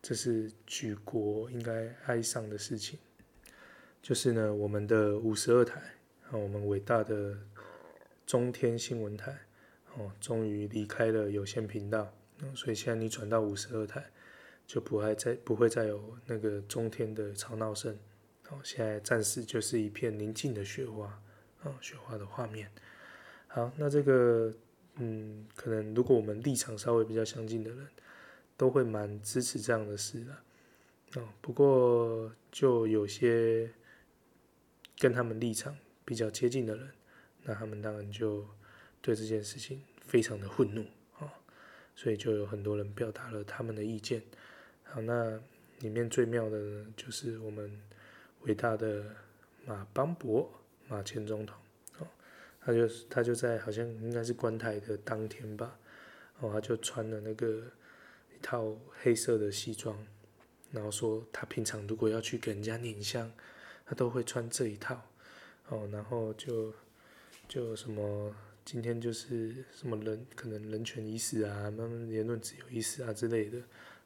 这是举国应该哀伤的事情。就是呢，我们的五十二台，啊，我们伟大的中天新闻台，哦，终于离开了有线频道。所以现在你转到五十二台，就不会再不会再有那个中天的吵闹声。哦，现在暂时就是一片宁静的雪花，啊，雪花的画面。好，那这个，嗯，可能如果我们立场稍微比较相近的人，都会蛮支持这样的事的。哦，不过就有些跟他们立场比较接近的人，那他们当然就对这件事情非常的愤怒啊。所以就有很多人表达了他们的意见。好，那里面最妙的呢，就是我们伟大的马邦博马前总统，他就他就在好像应该是关台的当天吧，哦，他就穿了那个一套黑色的西装，然后说他平常如果要去给人家念香，他都会穿这一套，哦，然后就就什么。今天就是什么人可能人权已死啊，慢慢言论自由已死啊之类的，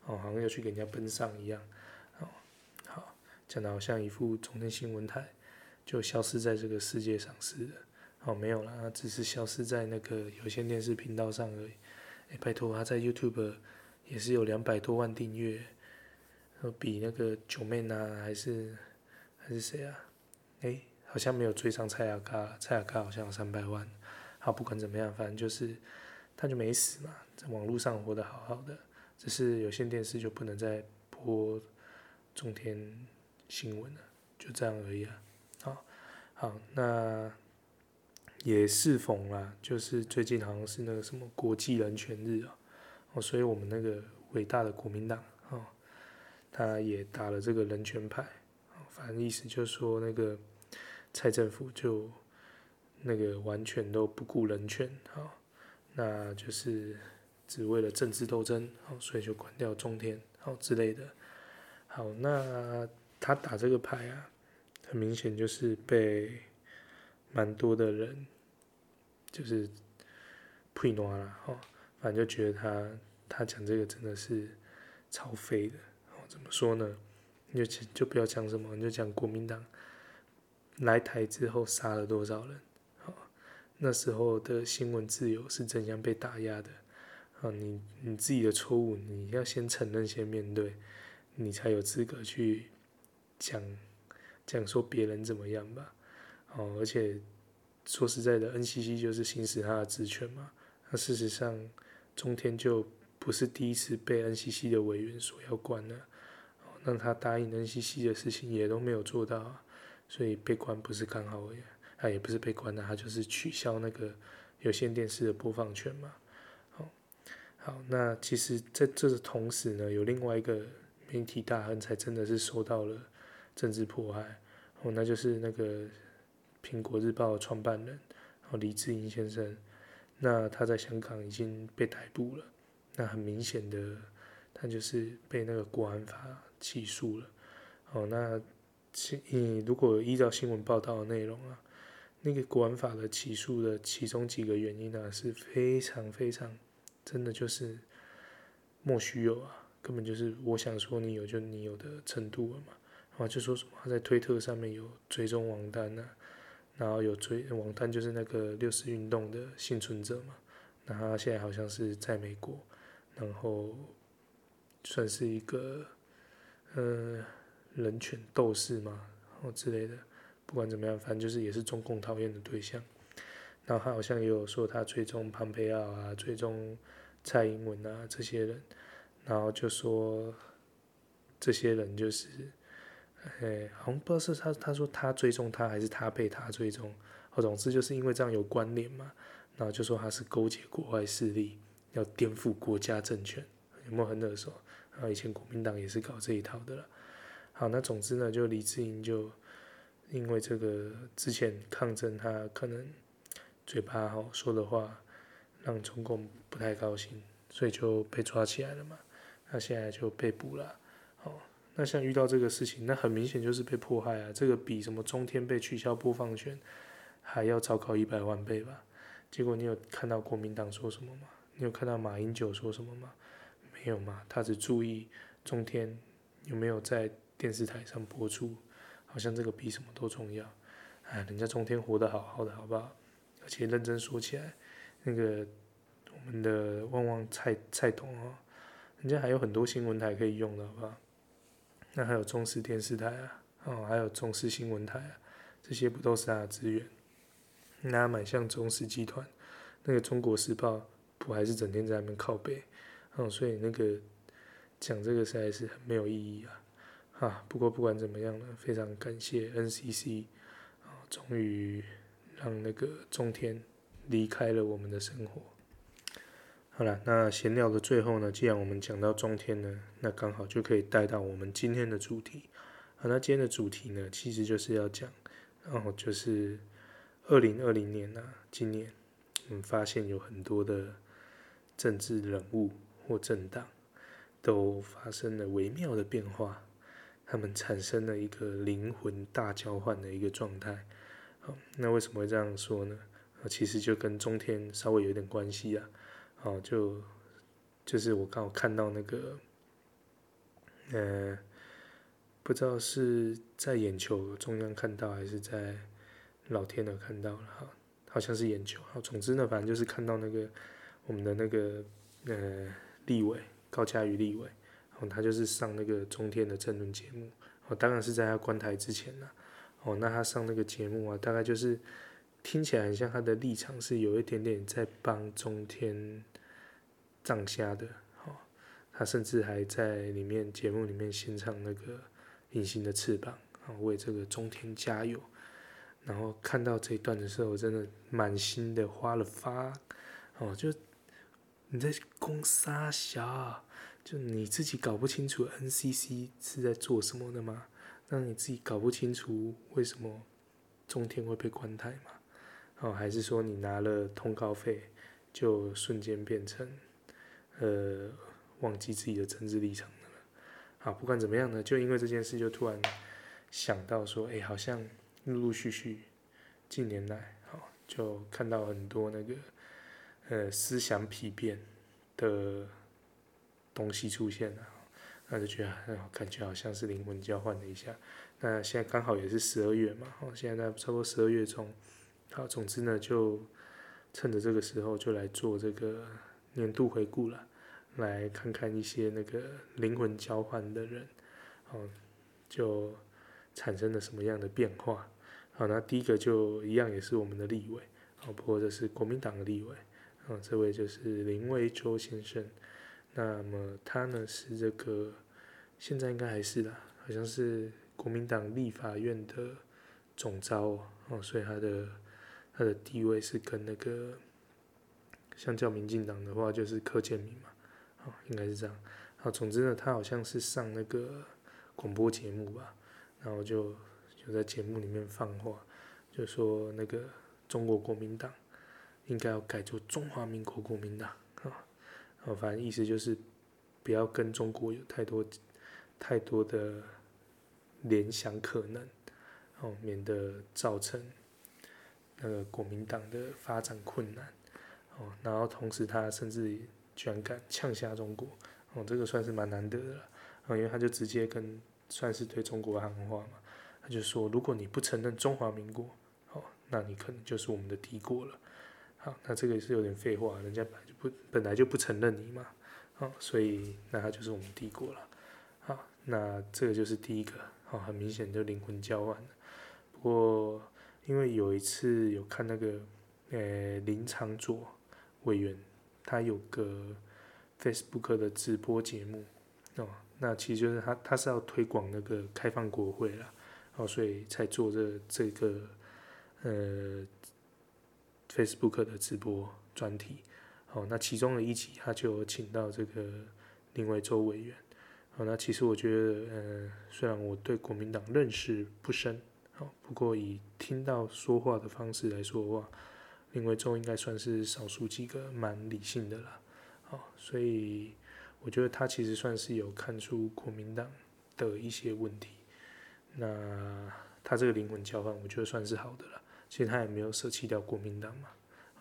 哦，好像要去给人家奔丧一样，哦，好，讲的好像一副中天新闻台就消失在这个世界上似的，哦，没有啦，只是消失在那个有线电视频道上而已。哎，拜托，他在 YouTube 也是有两百多万订阅，比那个九妹呢还是还是谁啊？哎，好像没有追上蔡雅嘎，蔡雅嘎好像有三百万。好，不管怎么样，反正就是他就没死嘛，在网络上活得好好的，只是有线电视就不能再播中天新闻了，就这样而已啊。好，好，那也适逢啦，就是最近好像是那个什么国际人权日啊，哦，所以我们那个伟大的国民党哦，他也打了这个人权牌，反正意思就是说那个蔡政府就。那个完全都不顾人权，好，那就是只为了政治斗争，好，所以就关掉中天，好之类的。好，那他打这个牌啊，很明显就是被蛮多的人就是呸诺了哦，反正就觉得他他讲这个真的是超废的哦，怎么说呢？你就就不要讲什么，你就讲国民党来台之后杀了多少人，哦，那时候的新闻自由是怎样被打压的？啊，你你自己的错误，你要先承认，先面对，你才有资格去讲讲说别人怎么样吧。哦，而且说实在的，NCC 就是行使他的职权嘛。那事实上，中天就不是第一次被 NCC 的委员所要关了。哦，那他答应 NCC 的事情也都没有做到，所以被关不是刚好而已。他也不是被关的，他就是取消那个有线电视的播放权嘛。好，那其实在这同时呢，有另外一个媒体大亨才真的是受到了政治迫害，哦，那就是那个苹果日报的创办人，然后，李志英先生，那他在香港已经被逮捕了，那很明显的，他就是被那个国安法起诉了，哦，那其你如果依照新闻报道的内容啊，那个国安法的起诉的其中几个原因呢，是非常非常。真的就是莫须有啊，根本就是我想说你有就你有的程度了嘛。然后就说什么他在推特上面有追踪王丹呐、啊，然后有追王丹就是那个六四运动的幸存者嘛。那他现在好像是在美国，然后算是一个呃人权斗士嘛，然后之类的。不管怎么样，反正就是也是中共讨厌的对象。然后他好像也有说他追踪庞培奥啊，追踪蔡英文啊这些人，然后就说这些人就是，哎，好像不知道是他他说他追踪他还是他被他追踪，哦，总之就是因为这样有关联嘛，然后就说他是勾结国外势力，要颠覆国家政权，有没有很耳熟？然后以前国民党也是搞这一套的了。好，那总之呢，就李志英就因为这个之前抗争，他可能。嘴巴好说的话，让中共不太高兴，所以就被抓起来了嘛。那现在就被捕了。那像遇到这个事情，那很明显就是被迫害啊。这个比什么中天被取消播放权还要糟糕一百万倍吧？结果你有看到国民党说什么吗？你有看到马英九说什么吗？没有嘛？他只注意中天有没有在电视台上播出，好像这个比什么都重要。哎，人家中天活得好好的，好不好？而且认真说起来，那个我们的旺旺蔡蔡董哦，人家还有很多新闻台可以用的，好不好？那还有中视电视台啊，哦，还有中视新闻台啊，这些不都是他的资源？那蛮像中视集团，那个中国时报不还是整天在那边靠北？哦，所以那个讲这个实在是很没有意义啊！啊，不过不管怎么样呢，非常感谢 NCC 啊，终于。让那个中天离开了我们的生活。好了，那闲聊的最后呢，既然我们讲到中天呢，那刚好就可以带到我们今天的主题。好，那今天的主题呢，其实就是要讲，然后就是二零二零年呢、啊，今年我们发现有很多的政治人物或政党都发生了微妙的变化，他们产生了一个灵魂大交换的一个状态。好那为什么会这样说呢？其实就跟中天稍微有点关系啊。哦，就就是我刚好看到那个，呃，不知道是在眼球中央看到还是在老天的看到了哈，好像是眼球。好，总之呢，反正就是看到那个我们的那个呃立委高嘉瑜立委，哦，他就是上那个中天的政论节目，哦，当然是在他关台之前啦。哦，那他上那个节目啊，大概就是听起来很像他的立场是有一点点在帮中天挡瞎的。哦，他甚至还在里面节目里面献唱那个《隐形的翅膀》，啊，为这个中天加油。然后看到这一段的时候，我真的满心的花了发。哦，就你在攻杀小，就你自己搞不清楚 NCC 是在做什么的吗？让你自己搞不清楚为什么中天会被关台吗？哦，还是说你拿了通告费就瞬间变成呃忘记自己的政治立场了？好，不管怎么样呢，就因为这件事就突然想到说，哎、好像陆陆续续近年来，哦，就看到很多那个呃思想丕变的东西出现了，那就觉得，呃、感觉好像是灵魂交换了一下。那现在刚好也是十二月嘛，哦，现在差不多十二月中，好，总之呢，就趁着这个时候就来做这个年度回顾了，来看看一些那个灵魂交换的人，哦，就产生了什么样的变化。好，那第一个就一样也是我们的立委，哦，不过这是国民党的立委，啊，这位就是林为洲先生。那么他呢是这个现在应该还是啦，好像是。国民党立法院的总召哦，所以他的他的地位是跟那个相较民进党的话，就是柯建铭嘛，哦，应该是这样。好，总之呢，他好像是上那个广播节目吧，然后就就在节目里面放话，就说那个中国国民党应该要改做中华民国国民党啊，哦，反正意思就是不要跟中国有太多太多的。联想可能，哦，免得造成那个国民党的发展困难，哦，然后同时他甚至居然敢呛下中国，哦，这个算是蛮难得的了，哦，因为他就直接跟算是对中国喊话嘛，他就说如果你不承认中华民国，哦，那你可能就是我们的敌国了，好，那这个也是有点废话，人家本来就不本来就不承认你嘛，哦，所以那他就是我们敌国了，好，那这个就是第一个。哦，很明显就灵魂交换。不过，因为有一次有看那个，呃，林昶佐委员，他有个 Facebook 的直播节目，哦，那其实就是他他是要推广那个开放国会啦，哦，所以才做这这个呃 Facebook 的直播专题。哦，那其中的一集他就请到这个林为洲委员。好，那其实我觉得，呃，虽然我对国民党认识不深，好，不过以听到说话的方式来说的话，林为洲应该算是少数几个蛮理性的啦，好，所以我觉得他其实算是有看出国民党的一些问题，那他这个灵魂交换，我觉得算是好的了。其实他也没有舍弃掉国民党嘛，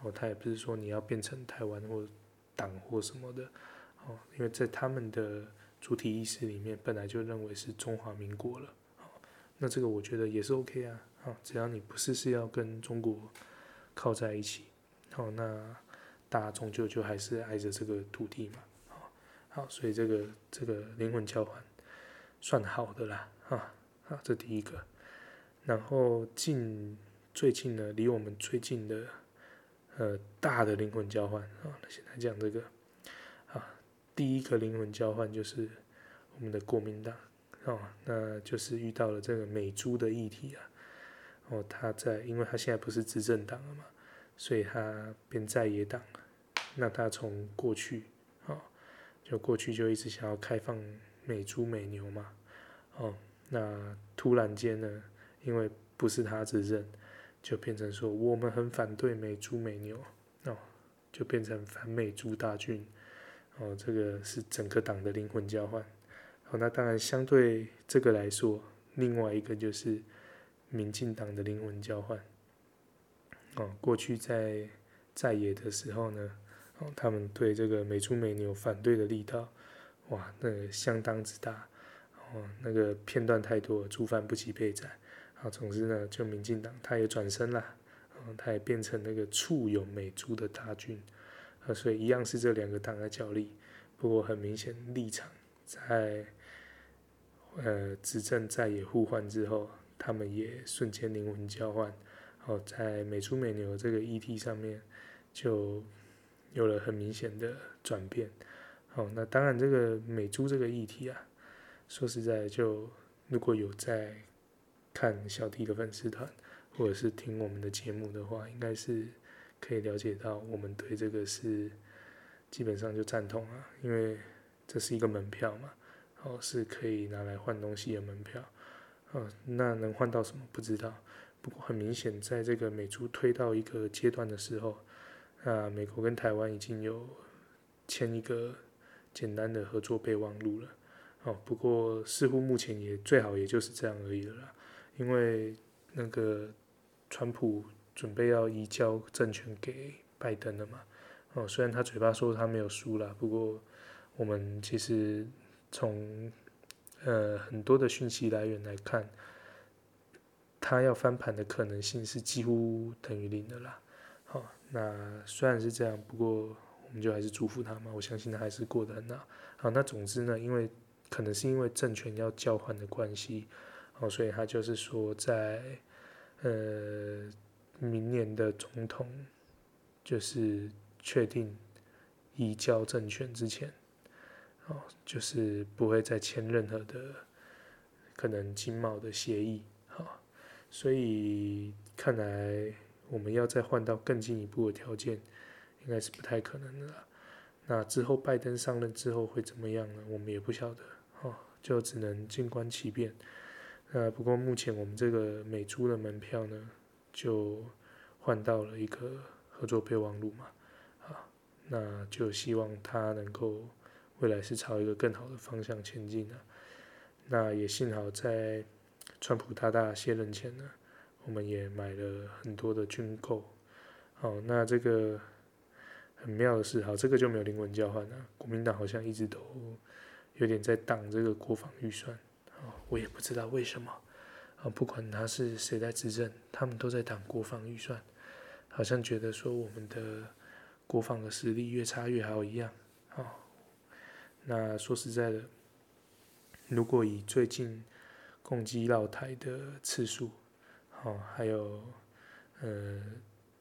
哦，他也不是说你要变成台湾或党或什么的，哦，因为在他们的。主体意识里面本来就认为是中华民国了，那这个我觉得也是 OK 啊，只要你不是是要跟中国靠在一起，好，那大家终究就还是爱着这个土地嘛，好，所以这个这个灵魂交换算好的啦，啊，好，这第一个，然后近最近呢，离我们最近的呃大的灵魂交换啊，那现在讲这个。啊。第一个灵魂交换就是我们的国民党，哦，那就是遇到了这个美猪的议题啊，哦，他在，因为他现在不是执政党了嘛，所以他变在野党。那他从过去，哦，就过去就一直想要开放美猪美牛嘛，哦，那突然间呢，因为不是他执政，就变成说我们很反对美猪美牛，哦，就变成反美猪大军。哦，这个是整个党的灵魂交换。好，那当然相对这个来说，另外一个就是民进党的灵魂交换。哦，过去在在野的时候呢，哦，他们对这个美猪美牛反对的力道，哇，那个相当之大。哦，那个片段太多了，猪饭不及备载。啊，总之呢，就民进党他也转身了，哦，他也变成那个簇拥美猪的大军。啊，所以一样是这两个党的角力，不过很明显立场在呃执政在野互换之后，他们也瞬间灵魂交换，哦，在美猪美牛这个议题上面就有了很明显的转变。哦，那当然这个美猪这个议题啊，说实在就如果有在看小弟的粉丝团或者是听我们的节目的话，应该是。可以了解到，我们对这个是基本上就赞同啊，因为这是一个门票嘛，哦，是可以拿来换东西的门票，哦，那能换到什么不知道，不过很明显，在这个美猪推到一个阶段的时候，啊，美国跟台湾已经有签一个简单的合作备忘录了，哦，不过似乎目前也最好也就是这样而已了啦，因为那个川普准备要移交政权给拜登了嘛。哦，虽然他嘴巴说他没有输啦，不过我们其实从呃很多的讯息来源来看，他要翻盘的可能性是几乎等于零的啦。好，那虽然是这样，不过我们就还是祝福他嘛。我相信他还是过得很好。好，那总之呢，因为可能是因为政权要交换的关系，哦，所以他就是说在呃明年的总统就是确定移交政权之前，哦，就是不会再签任何的可能经贸的协议。好，所以看来。我们要再换到更进一步的条件，应该是不太可能的了。那之后拜登上任之后会怎么样呢？我们也不晓得，哦，就只能静观其变。那不过目前我们这个美猪的门票呢，就换到了一个合作备忘录嘛，啊，那就希望他能够未来是朝一个更好的方向前进的。那也幸好在川普大大卸任前呢。我们也买了很多的军购，好，那这个很妙的是，好，这个就没有灵魂交换了。国民党好像一直都有点在挡这个国防预算，我也不知道为什么，啊，不管他是谁在执政，他们都在挡国防预算，好像觉得说我们的国防的实力越差越好一样，啊，那说实在的，如果以最近攻击绕台的次数，哦，还有，呃，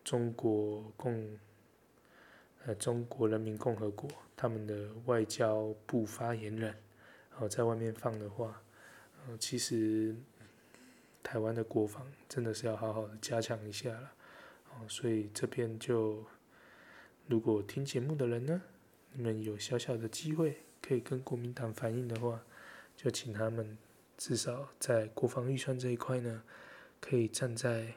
中国共，呃，中国人民共和国他们的外交部发言人，哦，在外面放的话，呃，其实台湾的国防真的是要好好的加强一下了，哦，所以这边就，如果听节目的人呢，你们有小小的机会可以跟国民党反映的话，就请他们至少在国防预算这一块呢。可以站在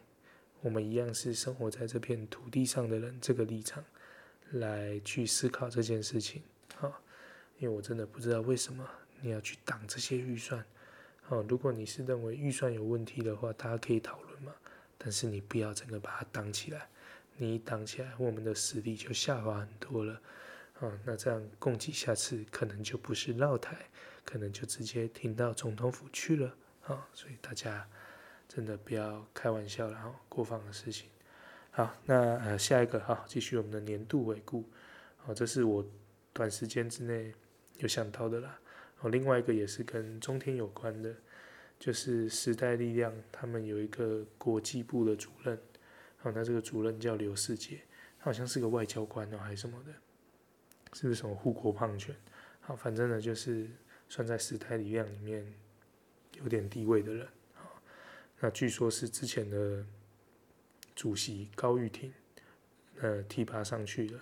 我们一样是生活在这片土地上的人这个立场来去思考这件事情，啊，因为我真的不知道为什么你要去挡这些预算，啊，如果你是认为预算有问题的话，大家可以讨论嘛，但是你不要整个把它挡起来，你一挡起来，我们的实力就下滑很多了，啊，那这样共计下次可能就不是绕台，可能就直接停到总统府去了，啊，所以大家。真的不要开玩笑了哈，国防的事情。好，那呃下一个哈，继续我们的年度回顾。哦，这是我短时间之内有想到的啦。哦，另外一个也是跟中天有关的，就是时代力量他们有一个国际部的主任。哦，那这个主任叫刘世杰，他好像是个外交官哦，还是什么的，是不是什么护国胖犬？好，反正呢就是算在时代力量里面有点地位的人。那据说是之前的主席高玉婷，呃，提拔上去的，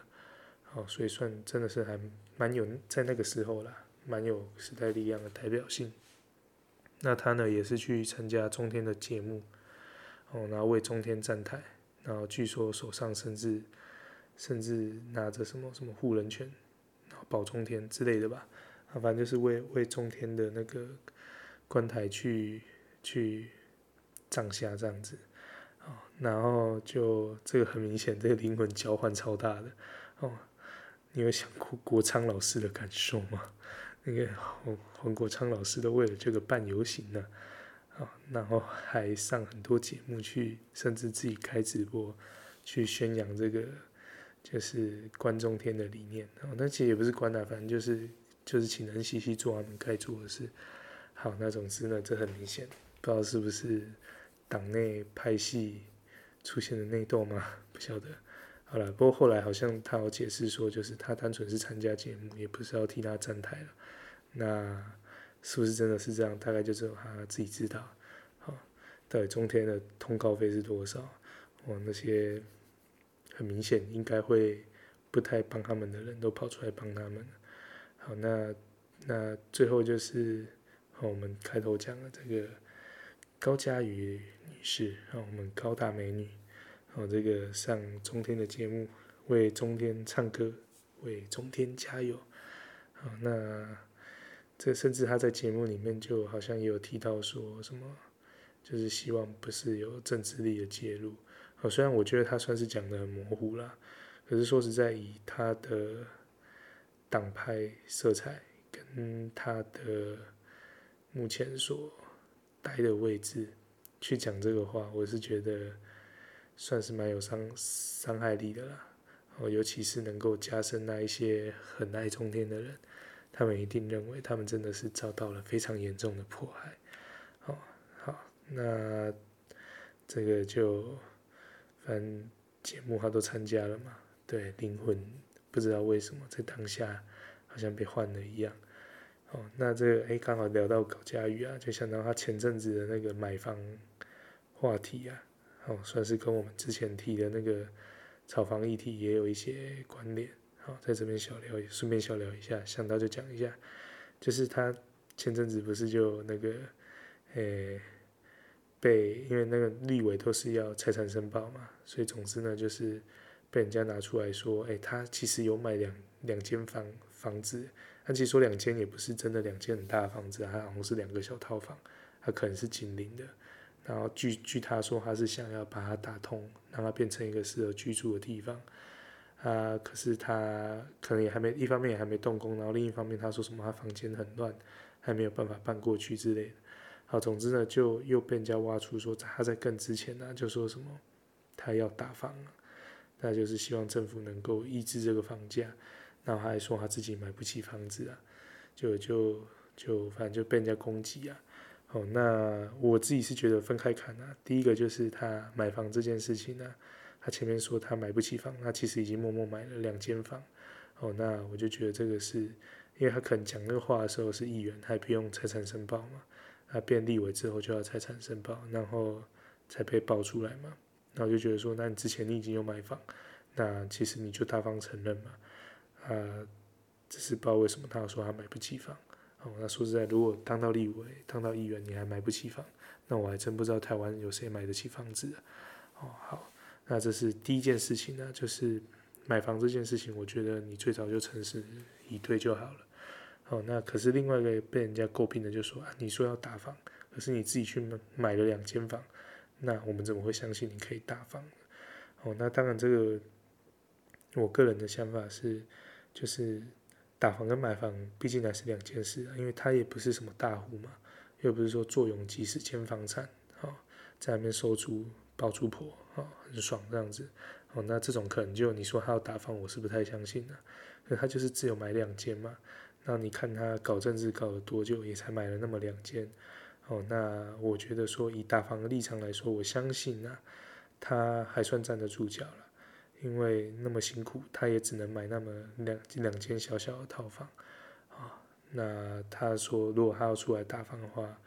好，所以算真的是还蛮有在那个时候啦，蛮有时代力量的代表性。那他呢也是去参加中天的节目，哦，然后为中天站台，然后据说手上甚至甚至拿着什么什么护人权，然后保中天之类的吧，啊，反正就是为为中天的那个关台去去。上下这样子，啊然后就这个很明显，这个灵魂交换超大的哦。你有想过国昌老师的感受吗？那个黄黄国昌老师都为了这个办游行呢，啊，然后还上很多节目去，甚至自己开直播去宣扬这个就是关中天的理念。哦，那其实也不是关啊，反正就是就是请人细细做他们该做的事。好，那总之呢，这很明显，不知道是不是。党内派系出现了内斗吗？不晓得。好了，不过后来好像他有解释说，就是他单纯是参加节目，也不是要替他站台了。那是不是真的是这样？大概就只有他自己知道。好，到底中天的通告费是多少？哦，那些很明显应该会不太帮他们的人都跑出来帮他们。好，那那最后就是我们开头讲的这个。高嘉瑜女士，让我们高大美女，哦，这个上中天的节目，为中天唱歌，为中天加油。好，那这甚至她在节目里面就好像也有提到说什么，就是希望不是有政治力的介入。哦，虽然我觉得他算是讲得很模糊啦，可是说实在，以他的党派色彩跟他的目前所待的位置去讲这个话，我是觉得算是蛮有伤伤害力的啦。哦，尤其是能够加深那一些很爱中天的人，他们一定认为他们真的是遭到了非常严重的迫害。好，好，那这个就。反正节目他都参加了嘛，对，灵魂不知道为什么在当下好像被换了一样。哦，那这个哎，刚好聊到高嘉宇啊，就想到他前阵子的那个买房话题啊，哦，算是跟我们之前提的那个炒房议题也有一些关联。好，在这边小聊，也顺便小聊一下，想到就讲一下，就是他前阵子不是就那个，诶。被因为那个立委都是要财产申报嘛，所以总之呢，就是被人家拿出来说，哎、他其实有买两两间房房子，他其实说两间也不是真的两间很大的房子，他好像是两个小套房，他可能是紧邻的。然后据据他说，他是想要把它打通，让它变成一个适合居住的地方。啊，可是他可能也还没，一方面也还没动工，然后另一方面他说什么他房间很乱，还没有办法搬过去之类的。好，总之呢，就又被人家挖出说他在更之前呢、啊，就说什么他要打房了，那就是希望政府能够抑制这个房价，然后他还说他自己买不起房子啊，就就就反正就被人家攻击啊。哦，那我自己是觉得分开看啊，第一个就是他买房这件事情呢、啊，他前面说他买不起房，他其实已经默默买了两间房。哦，那我就觉得这个是因为他可能讲那个话的时候是议员，他也不用财产申报嘛。他变立委之后就要财产申报，然后才被爆出来嘛。然后就觉得说，那你之前你已经有买房，那其实你就大方承认嘛。啊，只是不知道为什么他要说他买不起房。哦，那说实在，如果当到立委、当到议员，你还买不起房，那我还真不知道台湾有谁买得起房子啊。哦，好，那这是第一件事情呢，就是买房这件事情，我觉得你最早就诚实以对就好了。哦，那可是另外一个被人家诟病的，就说啊，你说要打房，可是你自己去买了两间房，那我们怎么会相信你可以打房？哦，那当然这个，我个人的想法是，就是打房跟买房毕竟还是两件事啊，因为他也不是什么大户嘛，又不是说坐拥几十间房产，哦，在那边收租包租婆，哦，很爽这样子，哦，那这种可能就你说他要打房，我是不太相信的，可他就是只有买两间嘛。那你看他搞政治搞了多久，也才买了那么两间，哦，那我觉得说以大房的立场来说，我相信呢、啊，他还算站得住脚了，因为那么辛苦，他也只能买那么两两间小小的套房，啊、哦，那他说如果他要出来大房的话，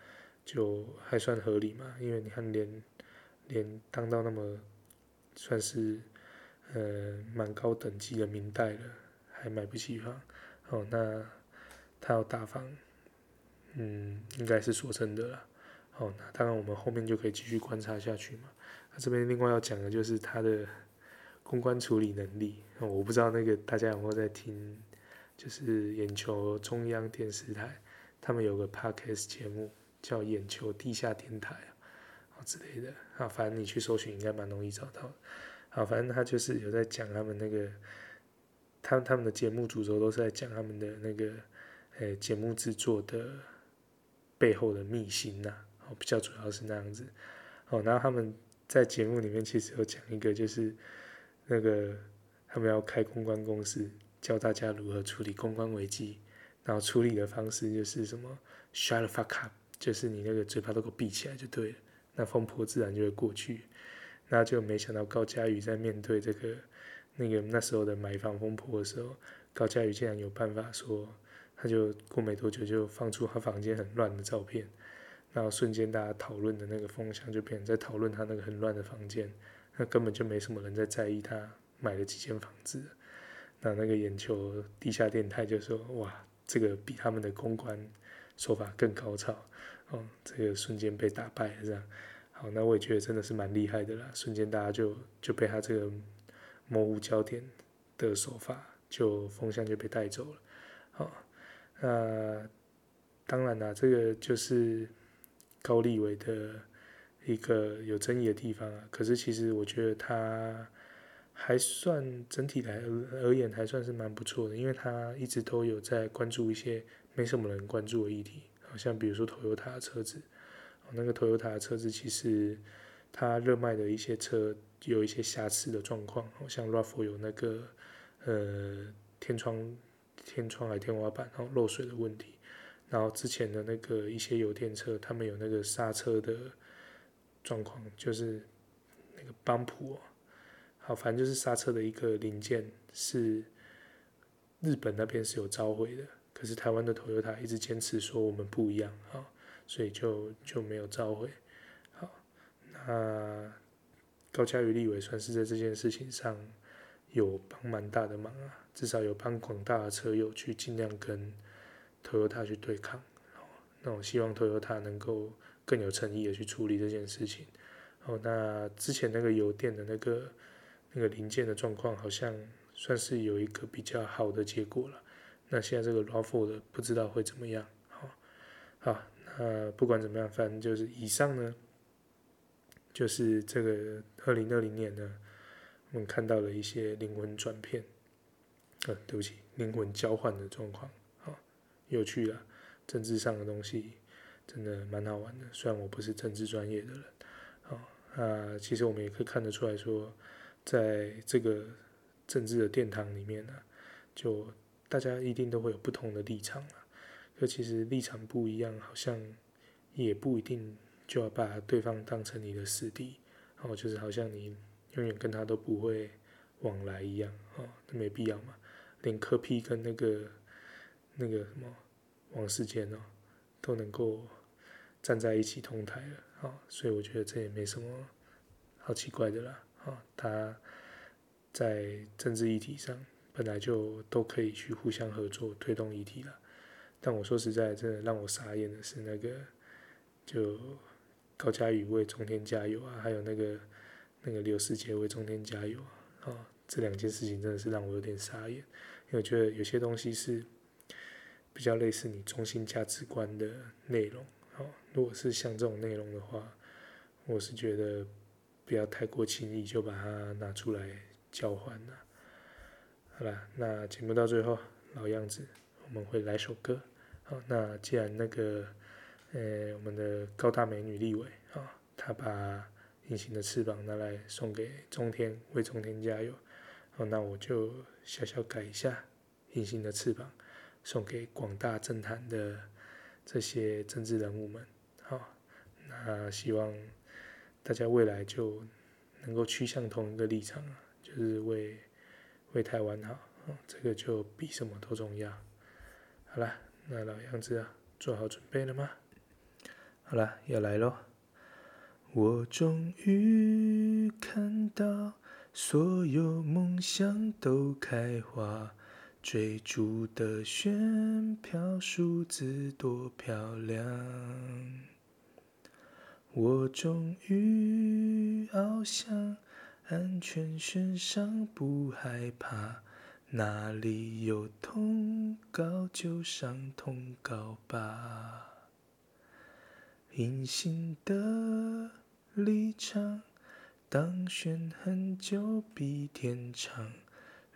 就还算合理嘛，因为你看连连当到那么算是呃蛮高等级的明代了，还买不起房，哦，那。他要大方，嗯，应该是说真的啦。哦，那当然我们后面就可以继续观察下去嘛。那这边另外要讲的就是他的公关处理能力。哦，我不知道那个大家有没有在听，就是眼球中央电视台，他们有个 podcast 节目叫眼球地下电台啊，之类的。啊，反正你去搜寻应该蛮容易找到的。好，反正他就是有在讲他们那个，他他们的节目主轴都是在讲他们的那个。诶，节目制作的背后的秘辛呐，哦，比较主要是那样子，哦，然后他们在节目里面其实有讲一个，就是那个他们要开公关公司，教大家如何处理公关危机，然后处理的方式就是什么 shut the fuck up，就是你那个嘴巴都给我闭起来就对了，那风波自然就会过去，那就没想到高嘉宇在面对这个那个那时候的买房风波的时候，高嘉宇竟然有办法说。他就过没多久就放出他房间很乱的照片，然后瞬间大家讨论的那个风向就变成在讨论他那个很乱的房间，那根本就没什么人在在意他买了几间房子。那那个眼球地下电台就说：“哇，这个比他们的公关手法更高超哦，这个瞬间被打败了这样。”好，那我也觉得真的是蛮厉害的啦，瞬间大家就就被他这个模糊焦点的手法，就风向就被带走了，那当然啦，这个就是高立委的一个有争议的地方啊。可是其实我觉得他还算整体来而言还算是蛮不错的，因为他一直都有在关注一些没什么人关注的议题，好像比如说 Toyota 的车子，那个 Toyota 的车子其实它热卖的一些车有一些瑕疵的状况，好像 RAV4 有那个呃天窗天窗还天花板然后漏水的问题。然后之前的那个一些油电车，他们有那个刹车的状况，就是那个帮浦哦，好，反正就是刹车的一个零件是日本那边是有召回的，可是台湾的 Toyota 一直坚持说我们不一样，好，所以就就没有召回。好，那高嘉瑜立委算是在这件事情上有帮蛮大的忙啊，至少有帮广大的车友去尽量跟。Toyota 去对抗，那我希望 Toyota 能够更有诚意的去处理这件事情。哦，那之前那个油电的那个那个零件的状况，好像算是有一个比较好的结果了。那现在这个 RAV4 的不知道会怎么样。好，好，那不管怎么样，反正就是以上呢，就是这个二零二零年呢，我们看到了一些灵魂转变，呃，对不起，灵魂交换的状况啊。有趣啊，政治上的东西真的蛮好玩的。虽然我不是政治专业的人，啊，那其实我们也可以看得出来说，在这个政治的殿堂里面呢，就大家一定都会有不同的立场啊。可其实立场不一样，好像也不一定就要把对方当成你的死敌，然后就是好像你永远跟他都不会往来一样，啊，那没必要嘛。连柯 P 跟那个。那个什么王世坚哦，都能够站在一起同台了啊、哦，所以我觉得这也没什么好奇怪的啦啊、哦，他在政治议题上本来就都可以去互相合作推动议题了，但我说实在，真的让我傻眼的是那个就高嘉宇为中天加油啊，还有那个那个刘世杰为中天加油啊、哦，这两件事情真的是让我有点傻眼，因为我觉得有些东西是。比较类似你中心价值观的内容，好，如果是像这种内容的话，我是觉得不要太过轻易就把它拿出来交换了。好了，那节目到最后，老样子，我们会来首歌。好，那既然那个，呃，我们的高大美女立委啊，她把隐形的翅膀拿来送给中天，为中天加油。那我就小小改一下隐形的翅膀。送给广大政坛的这些政治人物们，好，那希望大家未来就能够趋向同一个立场，就是为为台湾好，这个就比什么都重要。好了，那老样子啊，做好准备了吗？好了，要来喽！我终于看到所有梦想都开花。追逐的选票数字多漂亮，我终于翱翔安全线上，不害怕，哪里有通告就上通告吧。隐形的立场，当选很久比天长。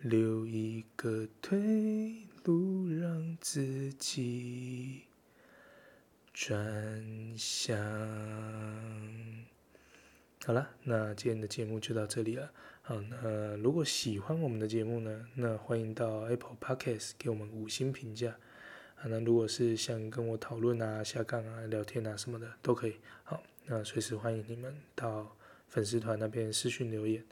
留一个退路，让自己转向。好了，那今天的节目就到这里了。好，那如果喜欢我们的节目呢，那欢迎到 Apple Podcast 给我们五星评价。啊，那如果是想跟我讨论啊、下杠啊、聊天啊什么的，都可以。好，那随时欢迎你们到粉丝团那边私讯留言。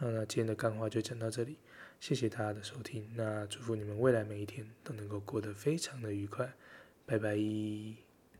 那今天的干货就讲到这里。谢谢大家的收听，那祝福你们未来每一天都能够过得非常的愉快，拜拜。